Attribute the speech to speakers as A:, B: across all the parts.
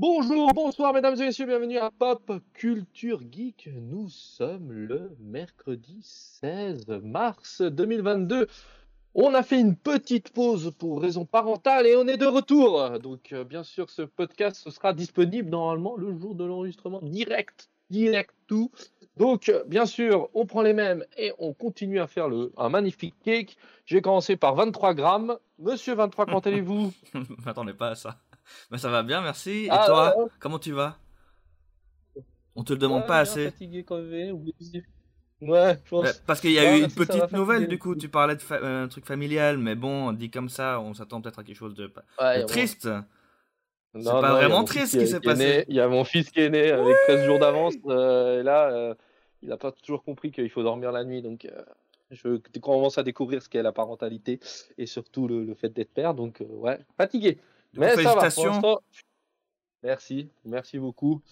A: Bonjour, bonsoir mesdames et messieurs, bienvenue à Pop Culture Geek. Nous sommes le mercredi 16 mars 2022. On a fait une petite pause pour raison parentale et on est de retour. Donc euh, bien sûr ce podcast sera disponible normalement le jour de l'enregistrement direct, direct tout. Donc euh, bien sûr on prend les mêmes et on continue à faire le, un magnifique cake. J'ai commencé par 23 grammes. Monsieur 23, quand allez-vous?
B: M'attendais pas à ça. Mais ça va bien, merci. Et
A: Ah,
B: toi,
A: ouais, ouais.
B: comment tu vas? On te le demande
A: Ouais,
B: pas assez.
A: Fatigué, crevé, oublié. Ouais, je pense.
B: Ouais, Parce qu'il y a eu une petite nouvelle, du coup, tu parlais de fa- euh, un truc familial, mais bon, dit comme ça, on s'attend peut-être à quelque chose de, de triste.
A: Non,
B: pas
A: non,
B: vraiment triste ce qui
A: est-
B: s'est passé.
A: Il y a mon fils qui est né avec 13 jours d'avance. euh, et là, euh, il n'a pas toujours compris qu'il faut dormir la nuit. Donc, euh, je commence à découvrir ce qu'est la parentalité et surtout le, le fait d'être père. Donc, euh, ouais, fatigué. Mais va.
B: Félicitations.
A: merci. Merci beaucoup.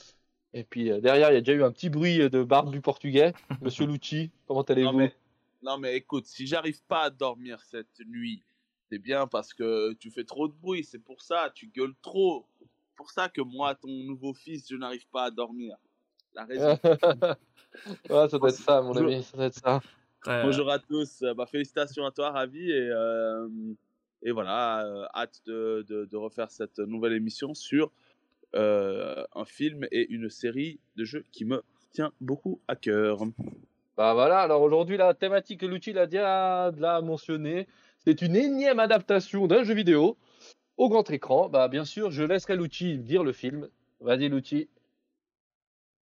A: Et puis, euh, derrière, il y a déjà eu un petit bruit de barbe du portugais. Monsieur Lucci, comment allez-vous?
C: Non mais écoute, si j'arrive pas à dormir cette nuit, c'est bien parce que tu fais trop de bruit, c'est pour ça, tu gueules trop. C'est pour ça que moi, ton nouveau fils, je n'arrive pas à dormir. La raison.
A: ouais, ça doit être ça, mon ami. Ça doit être ça.
B: Euh,
C: Bonjour à tous, euh, bah, félicitations à toi, ravi et, euh, et voilà, euh, hâte de, de, de refaire cette nouvelle émission sur euh, un film et une série de jeux qui me tient beaucoup à cœur.
A: Bah voilà, alors aujourd'hui la thématique que Lucci l'a déjà l'a mentionné, c'est une énième adaptation d'un jeu vidéo au grand écran. Bah bien sûr, je laisserai Lucci dire le film. Vas-y Lucci.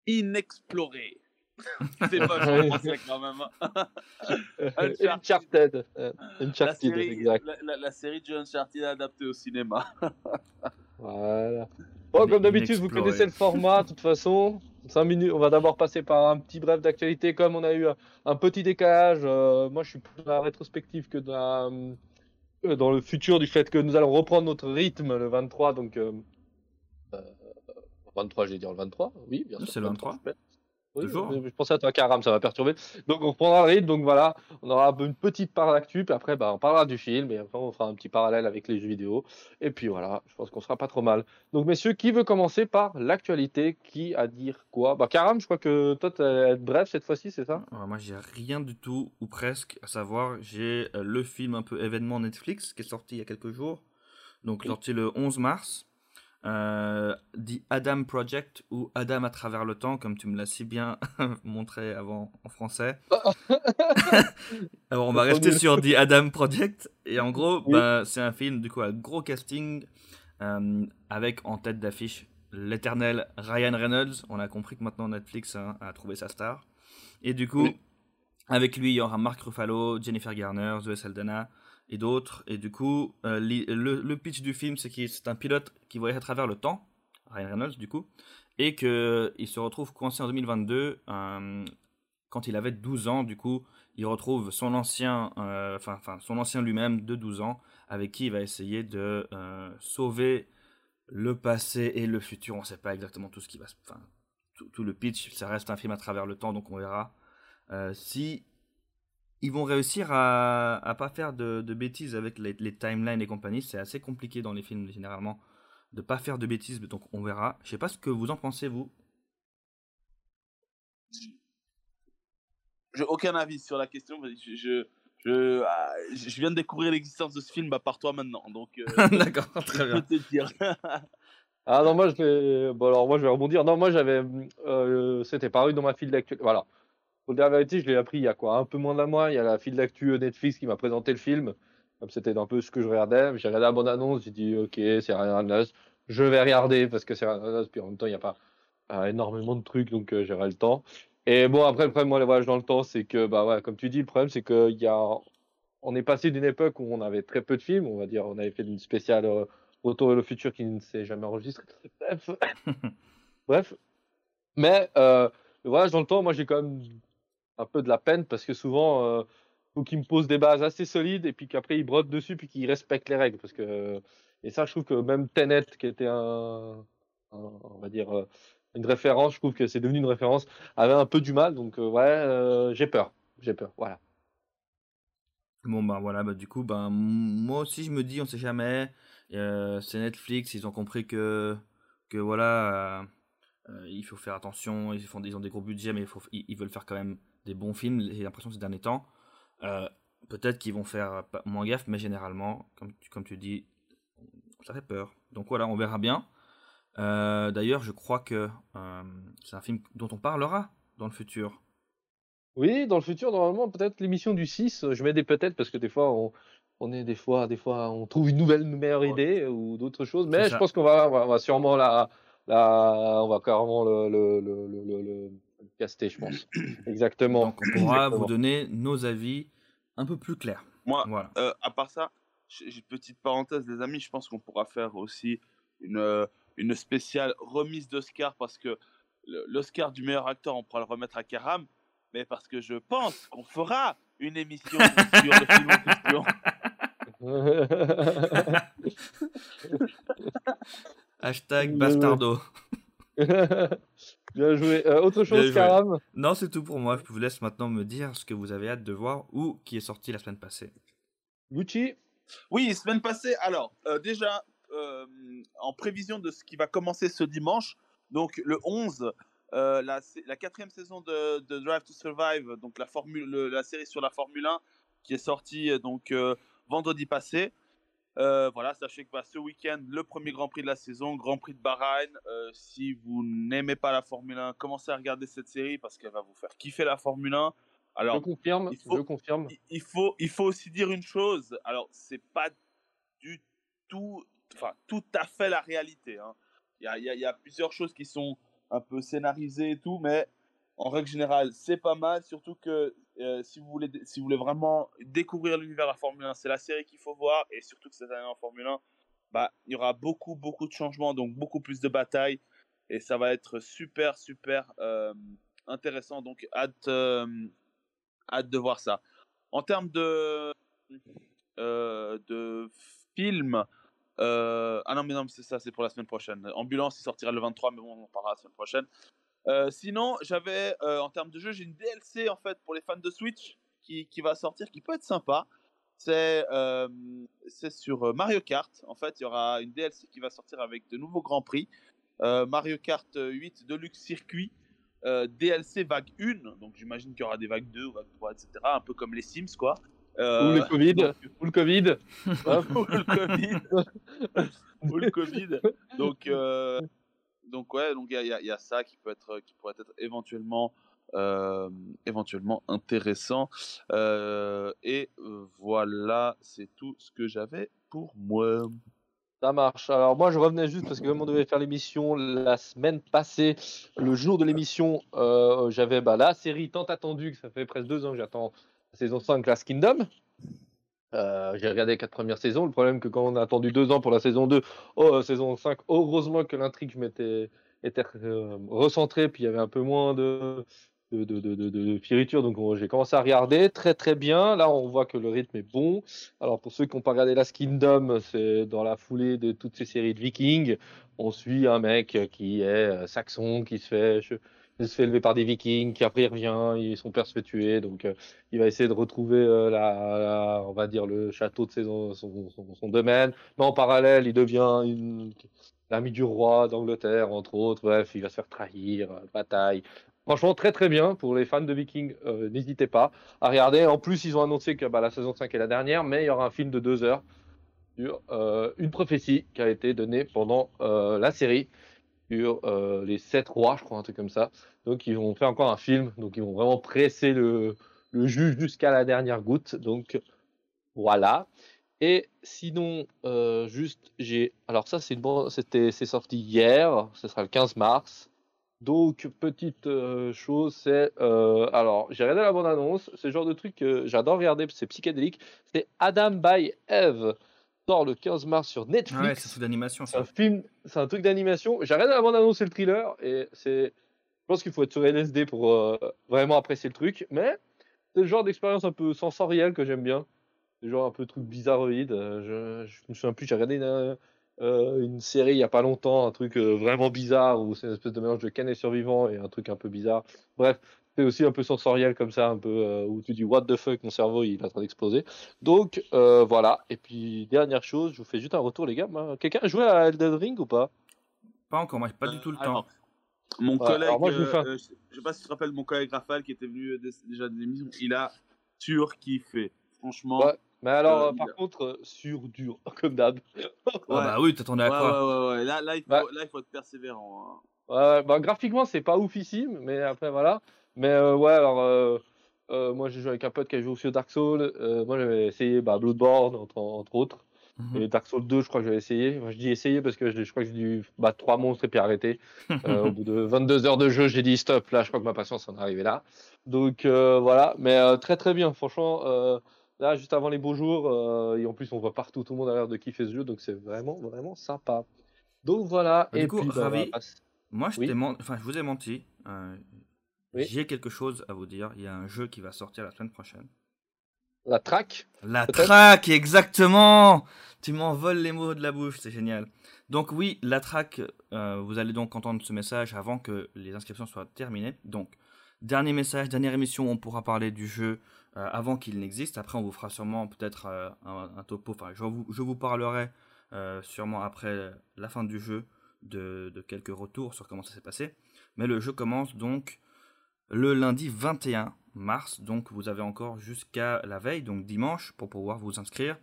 C: Inexploré. c'est pas français quand même. hein. Uncharted.
A: Uncharted. Euh,
C: La
A: Uncharted,
C: série,
A: exact.
C: la, la- la série de Uncharted adaptée au cinéma.
A: Voilà. Bon, comme d'habitude, vous connaissez le format, de toute façon. 5 minutes, on va d'abord passer par un petit bref d'actualité, comme on a eu un, un petit décalage. euh, moi, je suis plus dans la rétrospective que dans, la, euh, dans le futur du fait que nous allons reprendre notre rythme le 23. Donc, euh, euh, 23, j'ai dire le 23. Oui, bien sûr.
B: c'est le 23.
A: je- Oui, je, je pensais à toi, Karam, ça va perturber. Donc, on reprendra le rythme. Donc, voilà, on aura une petite part d'actu. Puis après, bah, on parlera du film. Et après, on fera un petit parallèle avec les jeux vidéo. Et puis voilà, je pense qu'on sera pas trop mal. Donc, messieurs, qui veut commencer par l'actualité? Qui a dire quoi? Bah, Karam, je crois que toi, tu vas être bref cette fois-ci, c'est ça?
B: Moi, j'ai rien du tout, ou presque, à savoir, j'ai euh, le film un peu événement Netflix qui est sorti il y a quelques jours, donc
A: Oui.
B: sorti le 11 mars. Euh, The Adam Project ou Adam à travers le temps, comme tu me l'as si bien montré avant en français. Alors on va rester sur The Adam Project et en gros,
A: Oui.
B: bah, c'est un film du coup à gros casting euh, avec en tête d'affiche l'éternel Ryan Reynolds. On a compris que maintenant Netflix hein, a trouvé sa star. Et du coup,
A: Oui.
B: avec lui, il y aura Mark Ruffalo, Jennifer Garner, Zoe Saldana et d'autres. Et du coup, euh, le, pitch du film, c'est que c'est un pilote qui voyage à travers le temps, Ryan Reynolds du coup, et qu'il se retrouve coincé en 2022 euh, quand il avait 12 ans. Du coup, il retrouve son ancien, euh, enfin, son ancien lui-même de 12 ans, avec qui il va essayer de sauver le passé et le futur. On ne sait pas exactement tout ce qui va se. Tout, tout le pitch, ça reste un film à travers le temps, donc on verra si ils vont réussir à, à pas faire de, de bêtises avec les, les timelines et compagnie. C'est assez compliqué dans les films généralement de pas faire de bêtises, donc on verra. Je sais pas ce que vous en pensez vous.
C: J'ai aucun avis sur la question. mais Je, je, je, ah, je viens de découvrir l'existence de ce film bah, par toi maintenant. Donc, euh,
B: D'accord, très
C: je peux
B: bien.
C: te dire.
A: Ah non, moi je vais. Bon, alors moi je vais rebondir. Non, moi j'avais. euh, C'était paru dans ma file d'actu. Voilà. Pour dire la vérité, je l'ai appris il y a quoi Un peu moins d'un mois. Il y a la file d'actu Netflix qui m'a présenté le film. Comme c'était un peu ce que je regardais. J'ai regardé la bande annonce. J'ai dit, ok, c'est Ryan Reynolds. Je vais regarder parce que c'est Ryan Reynolds. Puis en même temps, il n'y a pas euh, énormément de trucs. Donc euh, j'aurai le temps. Et bon, après, le problème, moi, les voyages dans le temps, c'est que, bah ouais, comme tu dis, le problème, c'est qu'il y a. On est passé d'une époque où on avait très peu de films. On va dire, on avait fait une spéciale. euh, Retour vers le futur qui ne s'est jamais enregistré. Bref. Bref. Mais euh, le voyage dans le temps, moi j'ai quand même un peu de la peine parce que souvent, euh, faut qu'il me pose des bases assez solides et puis qu'après il brotte dessus puis qu'il respecte les règles. Parce que, et ça, je trouve que même Tenet, qui était un, on va dire, euh, une référence, je trouve que c'est devenu une référence, avait un peu du mal. Donc, euh, ouais, euh, j'ai peur. J'ai peur. Voilà.
B: Bon bah voilà, bah du coup, m- moi aussi je me dis, on sait jamais. Euh, c'est Netflix, ils ont compris que que voilà, il faut faire attention, ils, font, ils ont des gros budgets, mais il faut, ils, veulent faire quand même des bons films. J'ai l'impression ces derniers temps. Peut-être qu'ils vont faire moins gaffe, mais généralement, comme, comme tu dis, ça fait peur. Donc voilà, on verra bien. D'ailleurs, je crois que c'est un film dont on parlera dans le futur.
A: Oui, dans le futur, normalement, peut-être l'émission du 6, je mets des peut-être parce que des fois, on, est des fois, des fois, on trouve une nouvelle, meilleure idée ou d'autres choses. Mais je pense qu'on va, on va, sûrement la, la, on va carrément le, le, le, le, caster, je pense. Exactement.
B: Donc, on pourra vous donner nos avis un peu plus clairs.
C: Moi, voilà. Euh, à part ça, j'ai une petite parenthèse, les amis, je pense qu'on pourra faire aussi une, une spéciale remise d'Oscar parce que l'Oscar du meilleur acteur, on pourra le remettre à Karam mais parce que je pense qu'on fera une émission sur le film en question.
B: Hashtag bastardo.
A: Bien joué. Euh, autre chose, Karam
B: Non, c'est tout pour moi. Je vous laisse maintenant me dire ce que vous avez hâte de voir ou qui est sorti la semaine passée.
A: Gucci
C: Oui, semaine passée. Alors, euh, déjà, euh, en prévision de ce qui va commencer ce dimanche, donc le 11, euh, la, la, quatrième saison de, Drive to Survive, donc la, formule, la série sur la Formule 1, qui est sortie donc euh, vendredi passé. Voilà, sachez que bah, ce week-end, le premier Grand Prix de la saison, Grand Prix de Bahreïn. si vous n'aimez pas la Formule 1, commencez à regarder cette série parce qu'elle va vous faire kiffer la Formule 1.
A: Alors, je confirme.
C: Il faut,
A: je confirme.
C: Il, faut, il faut aussi dire une chose. Alors, c'est pas du tout, enfin, tout à fait la réalité. Hein. Il y, a, y, a, plusieurs choses qui sont un peu scénarisé et tout, mais en règle générale, c'est pas mal. Surtout que euh, si, vous voulez, si vous voulez vraiment découvrir l'univers de la Formule 1, c'est la série qu'il faut voir. Et surtout que cette année en Formule 1, bah, il y aura beaucoup, beaucoup de changements, donc beaucoup plus de batailles. Et ça va être super, super euh, intéressant. Donc, hâte, euh, hâte de voir ça. En termes de, de films, ah non, mais non, c'est ça, c'est pour la semaine prochaine. Ambulance, il sortira le 23, mais on en parlera la semaine prochaine. Euh, sinon, j'avais, euh, en termes de jeu, j'ai une DLC en fait pour les fans de Switch qui, qui va sortir, qui peut être sympa. C'est, c'est sur Mario Kart. En fait, il y aura une DLC qui va sortir avec de nouveaux grands prix. Mario Kart 8 Deluxe Circuit. DLC vague 1, donc j'imagine qu'il y aura des vagues 2, vague 3, etc. Un peu comme les Sims, quoi.
A: Euh, ou le Covid. ou le Covid.
C: ou le Covid. ou le Covid. Donc, euh, donc ouais, donc il y, a ça qui peut être, qui pourrait être éventuellement, euh, éventuellement intéressant. et voilà, c'est tout ce que j'avais pour moi.
A: Ça marche. Alors moi je revenais juste parce que comme on devait faire l'émission la semaine passée, le jour de l'émission, j'avais bah, la série tant attendue que ça fait presque deux ans que j'attends saison 5 Last Kingdom. Euh, j'ai regardé les quatre premières saisons. Le problème, que quand on a attendu deux ans pour la saison 2, oh, euh, saison 5, heureusement que l'intrigue m'était était euh, recentrée, puis il y avait un peu moins de, de, de, de, de fioriture. Donc j'ai commencé à regarder très très bien. Là, on voit que le rythme est bon. Alors pour ceux qui n'ont pas regardé Last Kingdom, c'est dans la foulée de toutes ces séries de Vikings. On suit un mec qui est saxon, qui se fait il se fait élever par des vikings, qui après il revient, ils sont père donc euh, il va essayer de retrouver euh, la, on va dire le château de son, son, domaine. Mais en parallèle, il devient l'ami du roi d'Angleterre, entre autres. Bref, il va se faire trahir, euh, bataille. Franchement, très très bien pour les fans de Vikings. N'hésitez pas à regarder. En plus, ils ont annoncé que bah, la saison 5 est la dernière, mais il y aura un film de deux heures sur une prophétie qui a été donnée pendant la série sur euh, les sept rois, je crois, un truc comme ça. Donc ils vont faire encore un film, donc ils vont vraiment presser le, le juge jusqu'à la dernière goutte. Donc voilà. Et sinon, euh, juste, j'ai. Alors ça, c'est bon, c'était, c'est sorti hier, ce sera le 15 mars. Donc petite euh, chose, c'est alors j'ai regardé la bande annonce, c'est le genre de truc que j'adore regarder, c'est psychédélique. C'est Adam by Eve le 15 mars sur Netflix.
B: ouais, c'est d'animation.
A: C'est un film, c'est un truc d'animation. J'arrête avant d'annoncer le thriller et c'est. Je pense qu'il faut être sur LSD pour euh, vraiment apprécier le truc, mais c'est le genre d'expérience un peu sensorielle que j'aime bien. Le genre un peu truc bizarroïde. Euh, je, je me souviens plus, j'ai regardé une, euh, une, série il y a pas longtemps, un truc vraiment bizarre où c'est une espèce de mélange de Ken et survivant et un truc un peu bizarre. Bref, c'est aussi un peu sensoriel comme ça, un peu euh, où tu dis what the fuck, mon cerveau il est en train d'exploser. Donc euh, voilà. Et puis dernière chose, je vous fais juste un retour les gars. Quelqu'un a joué à Elden Ring ou pas?
B: Pas encore, moi, pas du
C: Euh,
B: tout le
C: alors,
B: temps.
C: Mon
A: Ouais,
C: collègue,
A: moi, je
C: euh,
A: un-
C: euh, sais pas si tu te rappelles mon collègue Raphaël qui était venu euh, dé- déjà de l'émission, il a surkiffé. Franchement.
A: Ouais. Mais alors,
C: Euh,
A: euh, par
C: il
A: contre, euh, sur dur, comme d'hab.
B: Ah bah oui, t'attendais à
C: Ouais,
B: quoi?
C: ouais, ouais, ouais. Là, là, il faut,
A: Bah.
C: là, il faut être persévérant. hein.
A: Ouais, bah, graphiquement, c'est pas oufissime, mais après, voilà. Mais euh, ouais, alors, euh, euh, moi, j'ai joué avec un pote qui a joué aussi au Dark Souls. Euh, moi, j'avais essayé bah, Bloodborne, entre, entre autres.
B: Mhm.
A: Et Dark Souls 2, je crois que j'avais essayé. Enfin, je dis essayer parce que je, je crois que j'ai dû battre trois monstres et puis arrêter. Euh, au bout de 22 heures de jeu, j'ai dit stop. Là, je crois que ma patience en est arrivée là. Donc voilà, mais très très bien. Franchement, là, juste avant les beaux jours, et en plus, on voit partout, tout le monde a l'air de kiffer ce jeu, donc c'est vraiment vraiment sympa. Donc voilà.
B: Bah,
A: et
B: du coup,
A: puis, bah,
B: Ravi, Moi, je,
A: Oui.
B: t'ai men- enfin, je vous ai menti.
A: Oui.
B: J'ai quelque chose à vous dire. Il y a un jeu qui va sortir la semaine prochaine.
A: la track.
B: La track, exactement Tu m'envoles les mots de la bouche, c'est génial. Donc oui, la track, euh, vous allez donc entendre ce message avant que les inscriptions soient terminées. Donc, dernier message, dernière émission, on pourra parler du jeu euh, avant qu'il n'existe. Après, on vous fera sûrement peut-être euh, un, un topo. Enfin, je vous, je vous parlerai sûrement après la fin du jeu de, de quelques retours sur comment ça s'est passé. Mais le jeu commence donc le lundi 21 mars. Donc vous avez encore jusqu'à la veille, donc dimanche, pour pouvoir vous inscrire.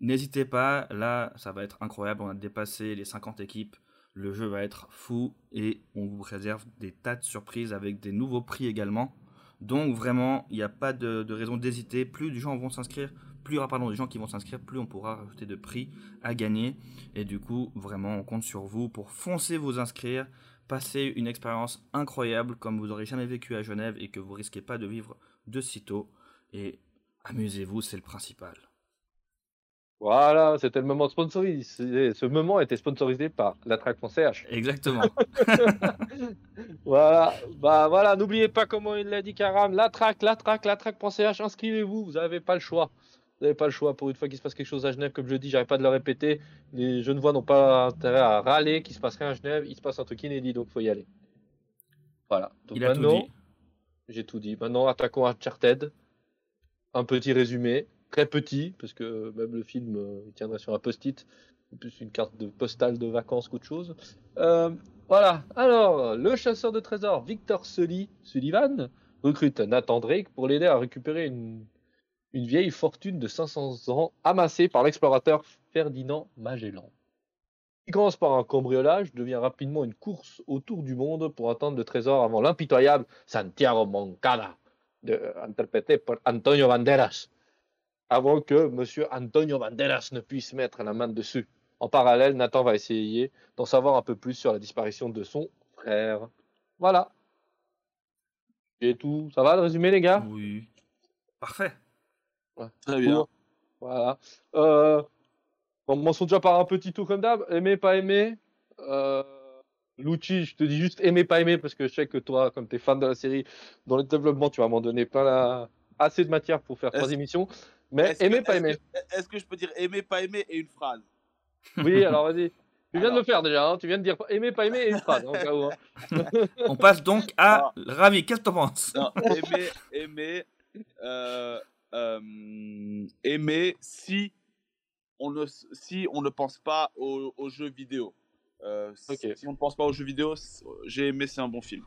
B: N'hésitez pas, là ça va être incroyable. On a dépassé les 50 équipes. Le jeu va être fou et on vous réserve des tas de surprises avec des nouveaux prix également. Donc vraiment, il n'y a pas de, raison d'hésiter. Plus de gens vont s'inscrire, plus il y aura pardon, des gens qui vont s'inscrire, plus on pourra rajouter de prix à gagner. Et du coup, vraiment, on compte sur vous pour foncer vous inscrire, passer une expérience incroyable comme vous n'aurez jamais vécu à Genève et que vous risquez pas de vivre de sitôt. Et amusez-vous, c'est le principal.
A: Voilà, c'était le moment sponsorisé. Ce moment était sponsorisé par la track.ch.
B: Exactement.
A: Voilà, bah voilà, n'oubliez pas comment il l'a dit Karam, la track, la track, la track.ch, inscrivez-vous, vous n'avez pas le choix. Vous n'avez pas le choix pour une fois qu'il se passe quelque chose à Genève, comme je dis, j'arrête pas de le répéter. Les Genevois n'ont pas intérêt à râler qu'il se passe rien à Genève, il se passe un truc inédit, donc faut y aller. Voilà. Donc
B: Il a tout
A: maintenant,
B: dit.
A: j'ai tout dit. Maintenant, attaquons Uncharted. Un petit résumé, très petit, parce que même le film, euh, il tiendrait sur un post-it, plus une carte de postale de vacances qu'autre chose. Euh, voilà. Alors, le chasseur de trésors Victor Sully, Sullivan recrute Nathan Drake pour l'aider à récupérer une, une vieille fortune de 500 ans amassée par l'explorateur Ferdinand Magellan. Il commence par un cambriolage, devient rapidement une course autour du monde pour atteindre le trésor avant l'impitoyable Santiago Moncada, de, interprété par Antonio Banderas, avant que Monsieur Antonio Banderas ne puisse mettre la main dessus. En parallèle, Nathan va essayer d'en savoir un peu plus sur la disparition de son frère. Voilà. Et tout. Ça va le résumé, les gars?
B: Oui. Parfait.
C: Très bien.
A: Voilà. Euh, on commençons déjà par un petit tour comme d'hab. Aimer, pas aimer. Euh, Lucci, je te dis juste aimer, pas aimer, parce que je sais que toi, comme tu es fan de la série, dans le développement, tu vas m'en donner plein la... assez de matière pour faire trois émissions. Mais
C: que-
A: aimer, pas aimer.
C: Est-ce que je peux dire aimer, pas aimer et une phrase?
A: Oui, alors vas-y. Tu viens de le faire déjà, hein. tu viens de dire aimer, pas aimer et une phrase. hein, cas où, hein.
B: On passe donc à Ravi. Qu'est-ce que t'en penses?
C: Non, aimer, aimer, euh, aimer si on ne, si on ne pense pas aux, aux jeux vidéo. Euh, si- on ne pense pas aux jeux vidéo, j'ai aimé, c'est un bon film.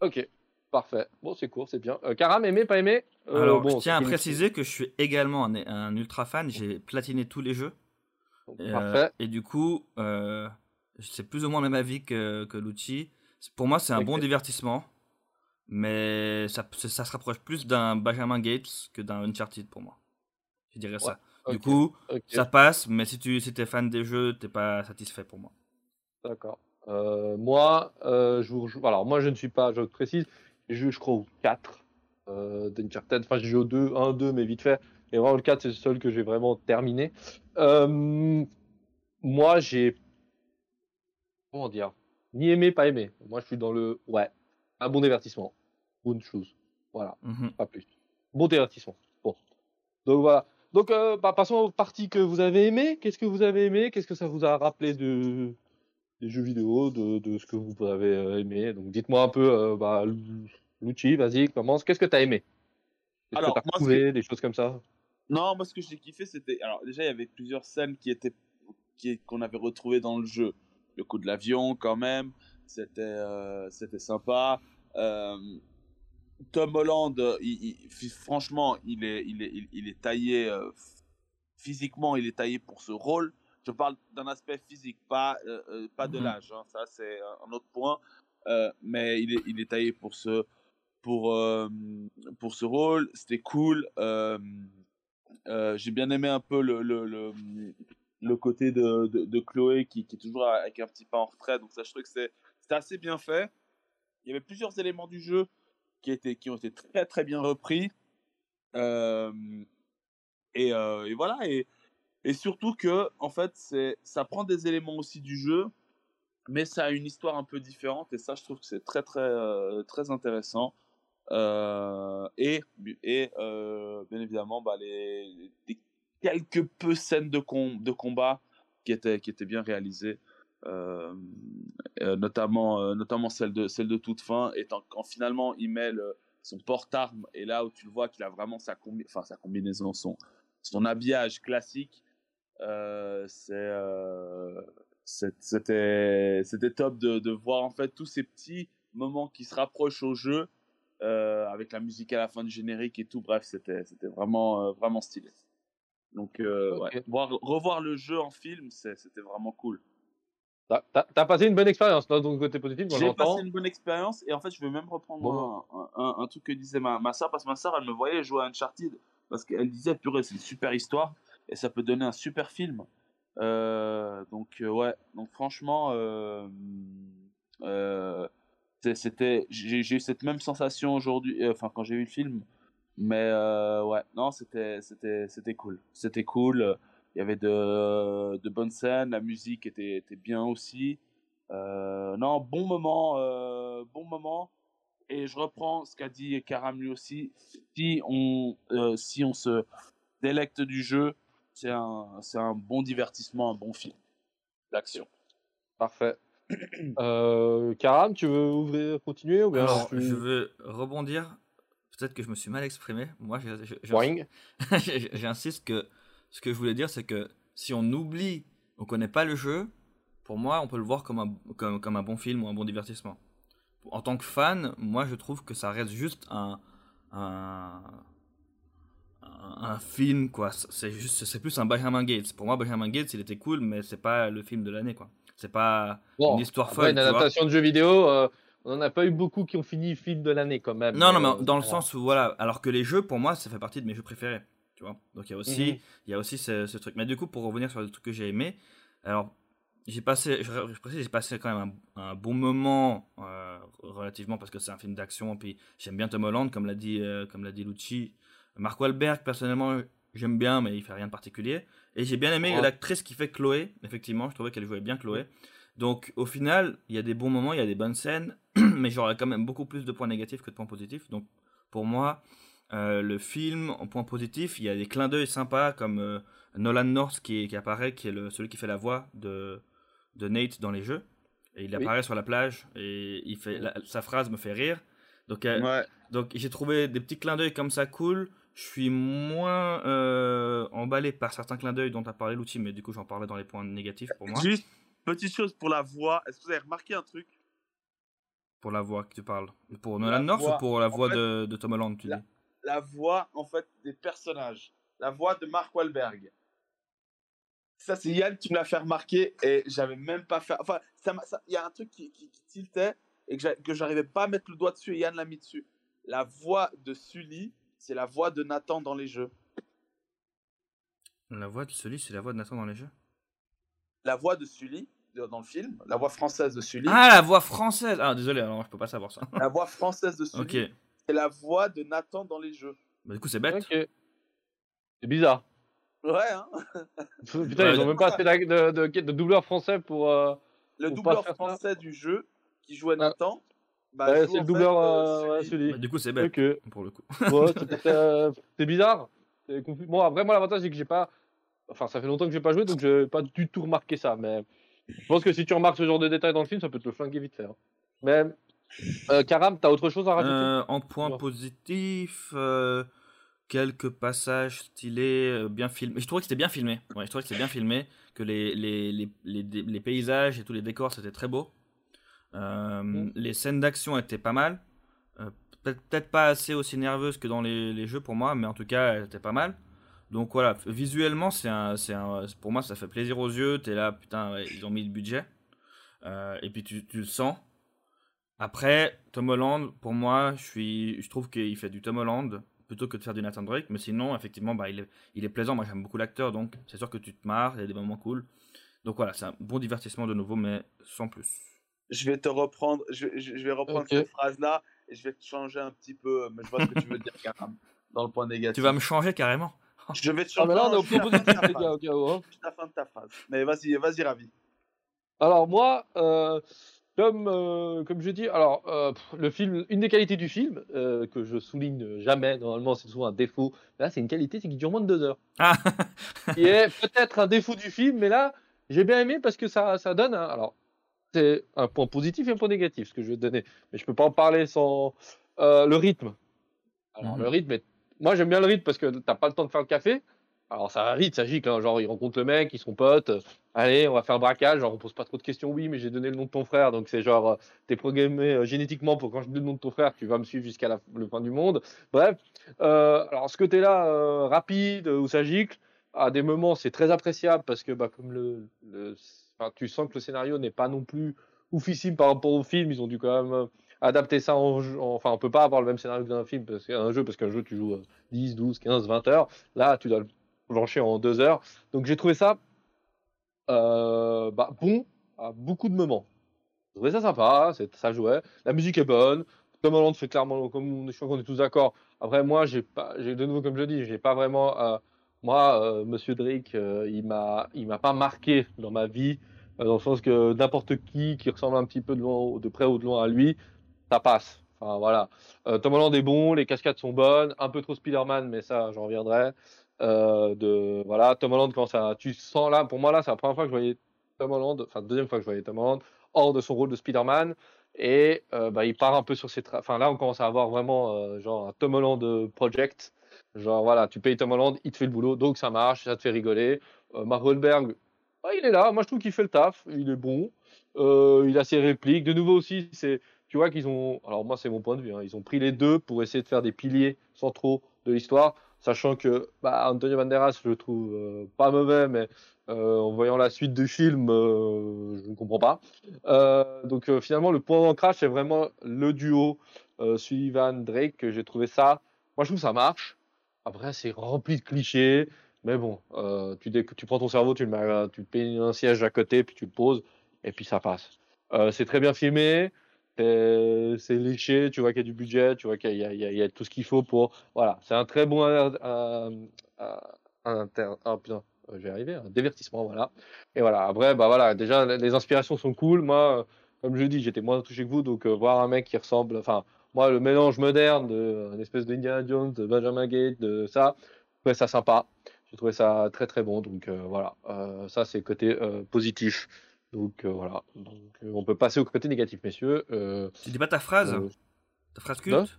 A: Ok, parfait. Bon, c'est court, c'est bien. Euh, Karam, aimer, pas Euh,
B: Alors,
A: bon,
B: je tiens à
A: une-
B: préciser que je suis également un, un ultra fan. J'ai platiné tous les jeux. Et, euh,
A: Parfait.
B: et du coup, euh, c'est plus ou moins le même avis que, que Lucci. Pour moi, c'est un bon divertissement. Mais ça, ça se rapproche plus d'un Benjamin Gates que d'un Uncharted pour moi. Je dirais ça. Du coup, ça passe, mais si tu si es fan des jeux, t'es pas satisfait pour moi.
A: D'accord. Euh, moi, euh, je vous rejoue- Alors, moi, je ne suis pas, je précise, j'ai joué, je crois, au 4 euh, d'Uncharted. Enfin, j'ai joué au 2, 1, 2, mais vite fait. Et vraiment, le 4, c'est le seul que j'ai vraiment terminé. Moi, j'ai. Comment dire Ni aimé, pas aimé. Moi, je suis dans le. Ouais, un bon divertissement. Bonne chose. Voilà,
B: Mhm.
A: pas plus. Bon divertissement. Bon. Donc, voilà. Donc, euh, bah, passons aux parties que vous avez aimées. Qu'est-ce que vous avez aimé Qu'est-ce que ça vous a rappelé de des jeux vidéo, de, de ce que vous avez euh, aimé? Donc, dites-moi un peu, euh, bah, Lucci, vas-y, commence. Qu'est-ce que tu as aimé? Qu'est-ce que
C: Alors,
A: tu as
C: moi, ce
A: trouvé? Des choses comme ça?
C: Non, moi ce que j'ai kiffé, c'était. Alors déjà, il y avait plusieurs scènes qui étaient qui- qu'on avait retrouvées dans le jeu. le coup de l'avion quand même. C'était euh, c'était sympa. Euh, Tom Holland, il, il, franchement, il est, il est, il, est taillé euh, physiquement, il est taillé pour ce rôle. Je parle d'un aspect physique, pas, euh, euh, pas de
B: Mhm.
C: l'âge. hein, ça, c'est un autre point. Euh, mais il est, il est taillé pour ce, pour, euh, pour ce rôle. C'était cool. Euh, euh, J'ai bien aimé un peu le, le, le, le côté de, de, de Chloé qui, qui est toujours avec un petit pas en retrait. Donc, ça, je trouve que c'est assez bien fait. Il y avait plusieurs éléments du jeu qui, étaient, qui ont été très très bien repris. Euh, et, euh, et voilà. Et, surtout que, en fait, ça prend des éléments aussi du jeu, mais ça a une histoire un peu différente. Et ça, je trouve que c'est très très euh, très intéressant. Et et bien évidemment, bah, les, les quelques peu scènes de, com de combat qui étaient, qui étaient bien réalisées. Euh, euh, notamment, euh, notamment celle de, celle de toute fin, et quand finalement il met le, son porte-arme, et là où tu le vois qu'il a vraiment sa, combi enfin, sa combinaison, son, son habillage classique, euh, c'était top de, de voir en fait tous ces petits moments qui se rapprochent au jeu, euh, avec la musique à la fin du générique et tout, bref, c'était vraiment, vraiment stylé. Donc,
A: Ok.
C: ouais, voir, revoir le jeu en film, c'était vraiment cool.
A: T'as- t'as passé une bonne expérience, là, donc côté positif,
C: J'ai passé une bonne expérience et en fait, je veux même reprendre
A: Bon.
C: un, un- un truc que disait ma, ma soeur parce que ma soeur, elle me voyait jouer à Uncharted parce qu'elle disait, purée, c'est une super histoire et ça peut donner un super film. Euh, donc, euh, ouais, donc franchement, euh, c'était, j'ai eu cette même sensation aujourd'hui, enfin, quand j'ai vu le film, mais ouais, non, c'était cool. C'était cool. Il y avait de, de bonnes scènes, la musique était, était bien aussi. Euh, non, bon moment, euh, bon moment. Et je reprends ce qu'a dit Karam lui aussi. Si on, euh, si on se délecte du jeu, c'est un, c'est un bon divertissement, un bon film d'action.
A: Parfait. Euh, Karam, tu veux ouvrir, continuer ou bien
B: Alors,
A: tu-
B: je veux rebondir. Peut-être que je me suis mal exprimé. Moi, j'insiste que ce que je voulais dire, c'est que si on oublie, on connaît pas le jeu, pour moi, on peut le voir comme un, comme, comme un bon film ou un bon divertissement. En tant que fan, moi, je trouve que ça reste juste un, un, un, film, quoi. C'est juste, c'est plus un Benjamin Gates. Pour moi, Benjamin Gates, il était cool, mais c'est pas le film de l'année, quoi. C'est pas
A: Bon,
B: une histoire
A: après,
B: folle.
A: une adaptation de jeu vidéo, euh, on n'en a pas eu beaucoup qui ont fini film de l'année quand même.
B: Non, non,
A: mais, euh,
B: dans le
A: voilà.
B: sens où, voilà, alors que les jeux, pour moi, ça fait partie de mes jeux préférés, tu vois. Donc il y a aussi,
A: Mhm.
B: il y a aussi ce, ce truc. Mais du coup, pour revenir sur le truc que j'ai aimé, alors, j'ai passé, je, je précise, j'ai passé quand même un, un bon moment, euh, relativement, parce que c'est un film d'action, puis j'aime bien Tom Holland, comme l'a dit, euh, comme l'a dit Lucci. Mark Wahlberg, personnellement, j'aime bien, mais il fait rien de particulier. Et j'ai bien aimé
A: Ouais.
B: l'actrice qui fait Chloé, effectivement, je trouvais qu'elle jouait bien Chloé. Donc au final, il y a des bons moments, il y a des bonnes scènes, mais j'aurais quand même beaucoup plus de points négatifs que de points positifs. Donc pour moi, euh, le film, en point positif, il y a des clins d'œil sympas comme euh, Nolan North qui, qui apparaît, qui est le, celui qui fait la voix de, de Nate dans les jeux. Et il
A: Oui.
B: apparaît sur la plage et il fait la- sa phrase me fait rire. Donc, euh,
C: Ouais.
B: donc j'ai trouvé des petits clins d'œil comme ça cool. Je suis moins emballé par certains clins d'œil dont as parlé l'outil, mais du coup j'en parlais dans les points négatifs pour moi.
C: Juste, petite chose pour la voix. Est-ce que vous avez remarqué un truc?
B: Pour la voix que tu parles. Pour
C: La
B: Nolan North
C: voix,
B: ou pour la voix
C: fait,
B: de, de Tom Holland, tu
C: la-
B: dis?
C: La voix, en fait, des personnages. La voix de Mark Wahlberg. Ça, c'est Yann qui me l'a fait remarquer et j'avais même pas fait. Enfin, il y a un truc qui, qui, qui tiltait et que j'a- que j'arrivais pas à mettre le doigt dessus et Yann l'a mis dessus. La voix de Sully, c'est la voix de Nathan dans les jeux.
B: La voix de celui, c'est la voix de Nathan dans les jeux?
C: La voix de Sully, dans le film, la voix française de Sully,
B: Ah, la voix française Ah, désolé, alors je peux pas savoir ça.
C: la voix française de Sully,
B: ok.
C: C'est la voix de Nathan dans les jeux.
B: Bah, du coup, c'est bête.
A: C'est bizarre.
C: Ouais, hein
A: Putain,
B: Ouais,
A: ils ont même pas assez de, de, de doubleur français pour. euh,
C: Le
A: pas
C: doubleur
A: ça.
C: français du jeu qui jouait
A: Ah.
C: Nathan, bah,
A: ouais,
C: joue
A: c'est le doubleur
C: fait,
A: euh,
C: euh,
A: ouais,
C: Sully.
A: celui.
B: Bah, du coup, c'est bête, pour le coup.
A: Ouais, c'est peut-être, euh, c'est bizarre. Bon, après, moi, l'avantage, c'est que j'ai pas. Enfin, ça fait longtemps que j'ai pas joué, donc j'ai pas du tout remarqué ça. Mais je pense que si tu remarques ce genre de détails dans le film, ça peut te le flinguer vite fait. hein. Mais, euh, Karam, t'as autre chose à rajouter?
B: Euh, en point
A: Ouais.
B: positif, euh, quelques passages stylés, bien filmés. Je trouvais que c'était bien filmé. Ouais, je trouvais que c'était bien filmé, que les, les, les, les, les paysages et tous les décors, c'était très beau. Les scènes d'action étaient pas mal. Peut- Peut-être pas assez aussi nerveuses que dans les, les jeux pour moi, mais en tout cas, elles étaient pas mal. Donc voilà, visuellement, c'est un, un, pour moi, ça fait plaisir aux yeux. T'es là, putain, ouais, ils ont mis le budget. Et puis tu, tu le sens. Après, Tom Holland, pour moi, je, suis, je trouve qu'il fait du Tom Holland plutôt que de faire du Nathan Drake. Mais sinon, effectivement, bah, il, est, il est plaisant. Moi, j'aime beaucoup l'acteur, donc c'est sûr que tu te marres, il y a des moments cool. Donc voilà, c'est un bon divertissement de nouveau, mais sans plus.
C: Je vais te reprendre, je, vais- je- je vais reprendre
A: Ok.
C: cette phrase-là et je vais te changer un petit peu, mais je vois ce que tu veux dire, Karam, dans le point négatif.
B: Tu vas me changer carrément
C: Je vais te
A: Ah,
C: changer.
A: mais là, on est au
C: de ta
A: les gars,
C: phrase.
A: au cas où, hein.
C: Juste la fin de ta phrase. Mais vas-y, vas-y, Ravi.
A: Alors moi, euh, comme euh, comme je dis, alors euh, pff, le film, une des qualités du film euh, que je souligne jamais, normalement c'est souvent un défaut. Là, c'est une qualité, c'est qu'il dure moins de deux heures.
B: Ah
A: Qui est peut-être un défaut du film, mais là, j'ai bien aimé parce que ça ça donne. un- alors c'est un point positif et un point négatif ce que je vais te donner, mais je peux pas en parler sans le rythme. Alors
B: Mhm.
A: le rythme, est- moi j'aime bien le rythme parce que t'as pas le temps de faire le café. Alors ça va vite, ça gicle, hein, genre ils rencontrent le mec, ils sont potes, euh, allez on va faire braquage, genre on pose pas trop de questions, oui mais j'ai donné le nom de ton frère, donc c'est genre euh, t'es programmé euh, génétiquement pour quand je dis le nom de ton frère, tu vas me suivre jusqu'à la- le fin du monde. Bref, euh, alors ce côté-là rapide où ça gicle, à des moments c'est très appréciable parce que bah, comme le, tu sens que le scénario n'est pas non plus oufissime par rapport au film, ils ont dû quand même adapter ça en, jeu- en- enfin on peut pas avoir le même scénario que dans un film parce qu'un jeu parce qu'un jeu tu joues euh, 10, 12, 15, 20 heures, là tu dois le plancher en deux heures. Donc j'ai trouvé ça euh, bah, bon à beaucoup de moments. J'ai trouvé ça sympa, ça jouait, la musique est bonne. Tom Holland fait clairement, comme je crois qu'on est tous d'accord. Après moi, j'ai pas, j'ai de nouveau comme je dis, j'ai pas vraiment, euh, moi, euh, Monsieur Drake, il m'a, il m'a pas marqué dans ma vie, dans le sens que n'importe qui qui ressemble un petit peu de loin, de près ou de loin à lui, ça passe. Enfin voilà. Tom Holland est bon, les cascades sont bonnes, un peu trop Spider-Man, mais ça, j'en reviendrai. Euh, de voilà, Tom Holland quand ça, tu sens là, pour moi là, c'est la première fois que je voyais Tom Holland, enfin deuxième fois que je voyais Tom Holland hors de son rôle de Spider-Man et euh, bah, il part un peu sur ses, enfin là on commence à avoir vraiment euh, genre un Tom Holland project, genre voilà, tu payes Tom Holland, il te fait le boulot, donc ça marche, ça te fait rigoler. Mark Wahlberg, bah, il est là, moi je trouve qu'il fait le taf, il est bon, il a ses répliques. De nouveau aussi, c'est, tu vois qu'ils ont, alors moi c'est mon point de vue, hein, ils ont pris les deux pour essayer de faire des piliers centraux de l'histoire, sachant que bah, Antonio Banderas, je le trouve euh, pas mauvais, mais euh, en voyant la suite du film, euh, je ne comprends pas. Donc finalement, le point d'ancrage, c'est vraiment le duo Sullivan-Drake, que j'ai trouvé ça, moi je trouve ça marche. Après, c'est rempli de clichés. Mais bon, tu, prends ton cerveau, tu le mets, tu un siège à côté, puis tu le poses, et puis ça passe. C'est très bien filmé, c'est c'est léché, tu vois qu'il y a du budget, tu vois qu'il y, a- tout ce qu'il faut pour. Voilà, c'est un très bon euh, euh, euh, inter- ah, putain, euh, je vais arriver, un divertissement, voilà. Et voilà, après, bah voilà, déjà les inspirations sont cool. Moi, euh, comme je dis, j'étais moins touché que vous, donc euh, voir un mec qui ressemble, enfin, moi, le mélange moderne de euh, une espèce d'Indiana Jones, de Benjamin Gate, de ça, je trouvais ça sympa. J'ai trouvé ça très très bon, donc euh, voilà, Euh, ça c'est côté euh, positif. Donc euh, voilà, donc euh, on peut passer au côté négatif, messieurs. Euh,
B: Tu dis pas ta phrase Ta phrase culte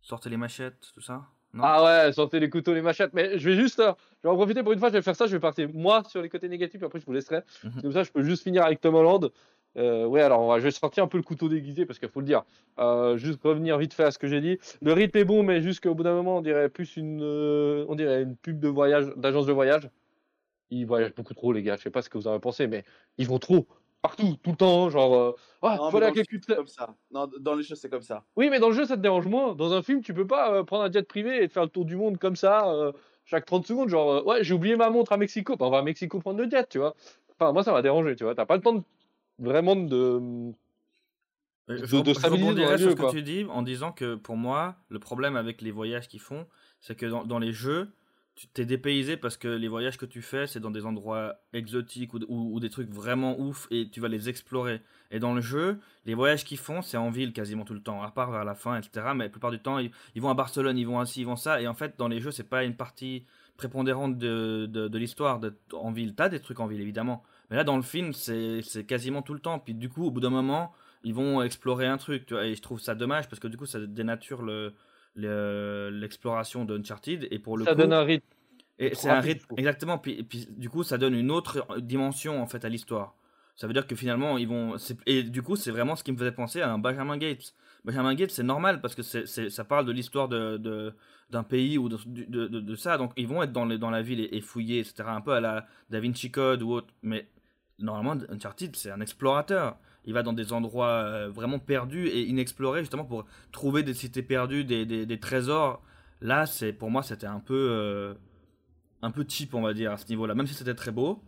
B: Sortez les machettes, tout ça Non
A: Ah ouais, sortez les couteaux, les machettes. Mais je vais juste, je vais en profiter pour une fois, je vais faire ça, je vais partir moi sur les côtés négatifs, et après je vous laisserai.
B: Mhm.
A: Comme ça, je peux juste finir avec Tom Holland. Euh, ouais, alors on va, je vais sortir un peu le couteau déguisé parce qu'il faut le dire. Euh, juste revenir vite fait à ce que j'ai dit. Le rythme est bon, mais jusqu'au bout d'un moment, on dirait plus une, euh, on dirait une pub de voyage, d'agence de voyage. Ils voyagent beaucoup trop, les gars. Je sais pas ce que vous en avez pensé, mais ils vont trop partout, tout le temps, genre. euh, ah,
C: Non,
A: faut
C: mais
A: aller
C: dans
A: à
C: le jeu,
A: Calcutta.
C: c'est comme ça. Non, dans les jeux, c'est comme ça.
A: Oui, mais dans le jeu, ça te dérange moins. Dans un film, tu peux pas euh, prendre un jet privé et te faire le tour du monde comme ça, euh, chaque 30 secondes. Genre, euh, ouais, j'ai oublié ma montre à Mexico. Bah, on va à Mexico prendre le jet, tu vois. Enfin, moi, ça m'a dérangé, tu vois. T'as pas le temps de, vraiment de. De-
B: je,
A: de
B: je
A: dans
B: sur ce que tu dis en disant que pour moi, le problème avec les voyages qu'ils font, c'est que dans, dans les jeux, tu t'es dépaysé parce que les voyages que tu fais, c'est dans des endroits exotiques ou, ou- des trucs vraiment ouf et tu vas les explorer. Et dans le jeu, les voyages qu'ils font, c'est en ville quasiment tout le temps, à part vers la fin, etc. Mais la plupart du temps, ils, vont à Barcelone, ils vont ainsi, ils vont ça. Et en fait, dans les jeux, c'est pas une partie prépondérante de, de, de l'histoire d'être en ville. T'as des trucs en ville, évidemment. Mais là, dans le film, c'est quasiment tout le temps. Puis du coup, au bout d'un moment, ils vont explorer un truc. Et je trouve ça dommage parce que du coup, ça dénature le- l'exploration d'Uncharted et pour le
A: Ça
B: coup,
A: donne un rythme.
B: et c'est un rythme exactement. Puis, puis du coup, ça donne une autre dimension en fait à l'histoire. Ça veut dire que finalement, ils vont. Et du coup, c'est vraiment ce qui me faisait penser à un Benjamin Gates. Benjamin Gates, c'est normal parce que c'est, ça parle de l'histoire de, de- d'un pays ou de, de, de- de ça. Donc, ils vont être dans, les, dans la ville et, et fouiller, etc. Un peu à la Da Vinci Code ou autre. Mais normalement, Uncharted, c'est un explorateur. Il va dans des endroits euh, vraiment perdus et inexplorés justement pour trouver des cités perdues, des, des, des trésors. Là, c'est pour moi, c'était un peu, euh, un peu cheap, on va dire, à ce niveau-là. Même si c'était très beau,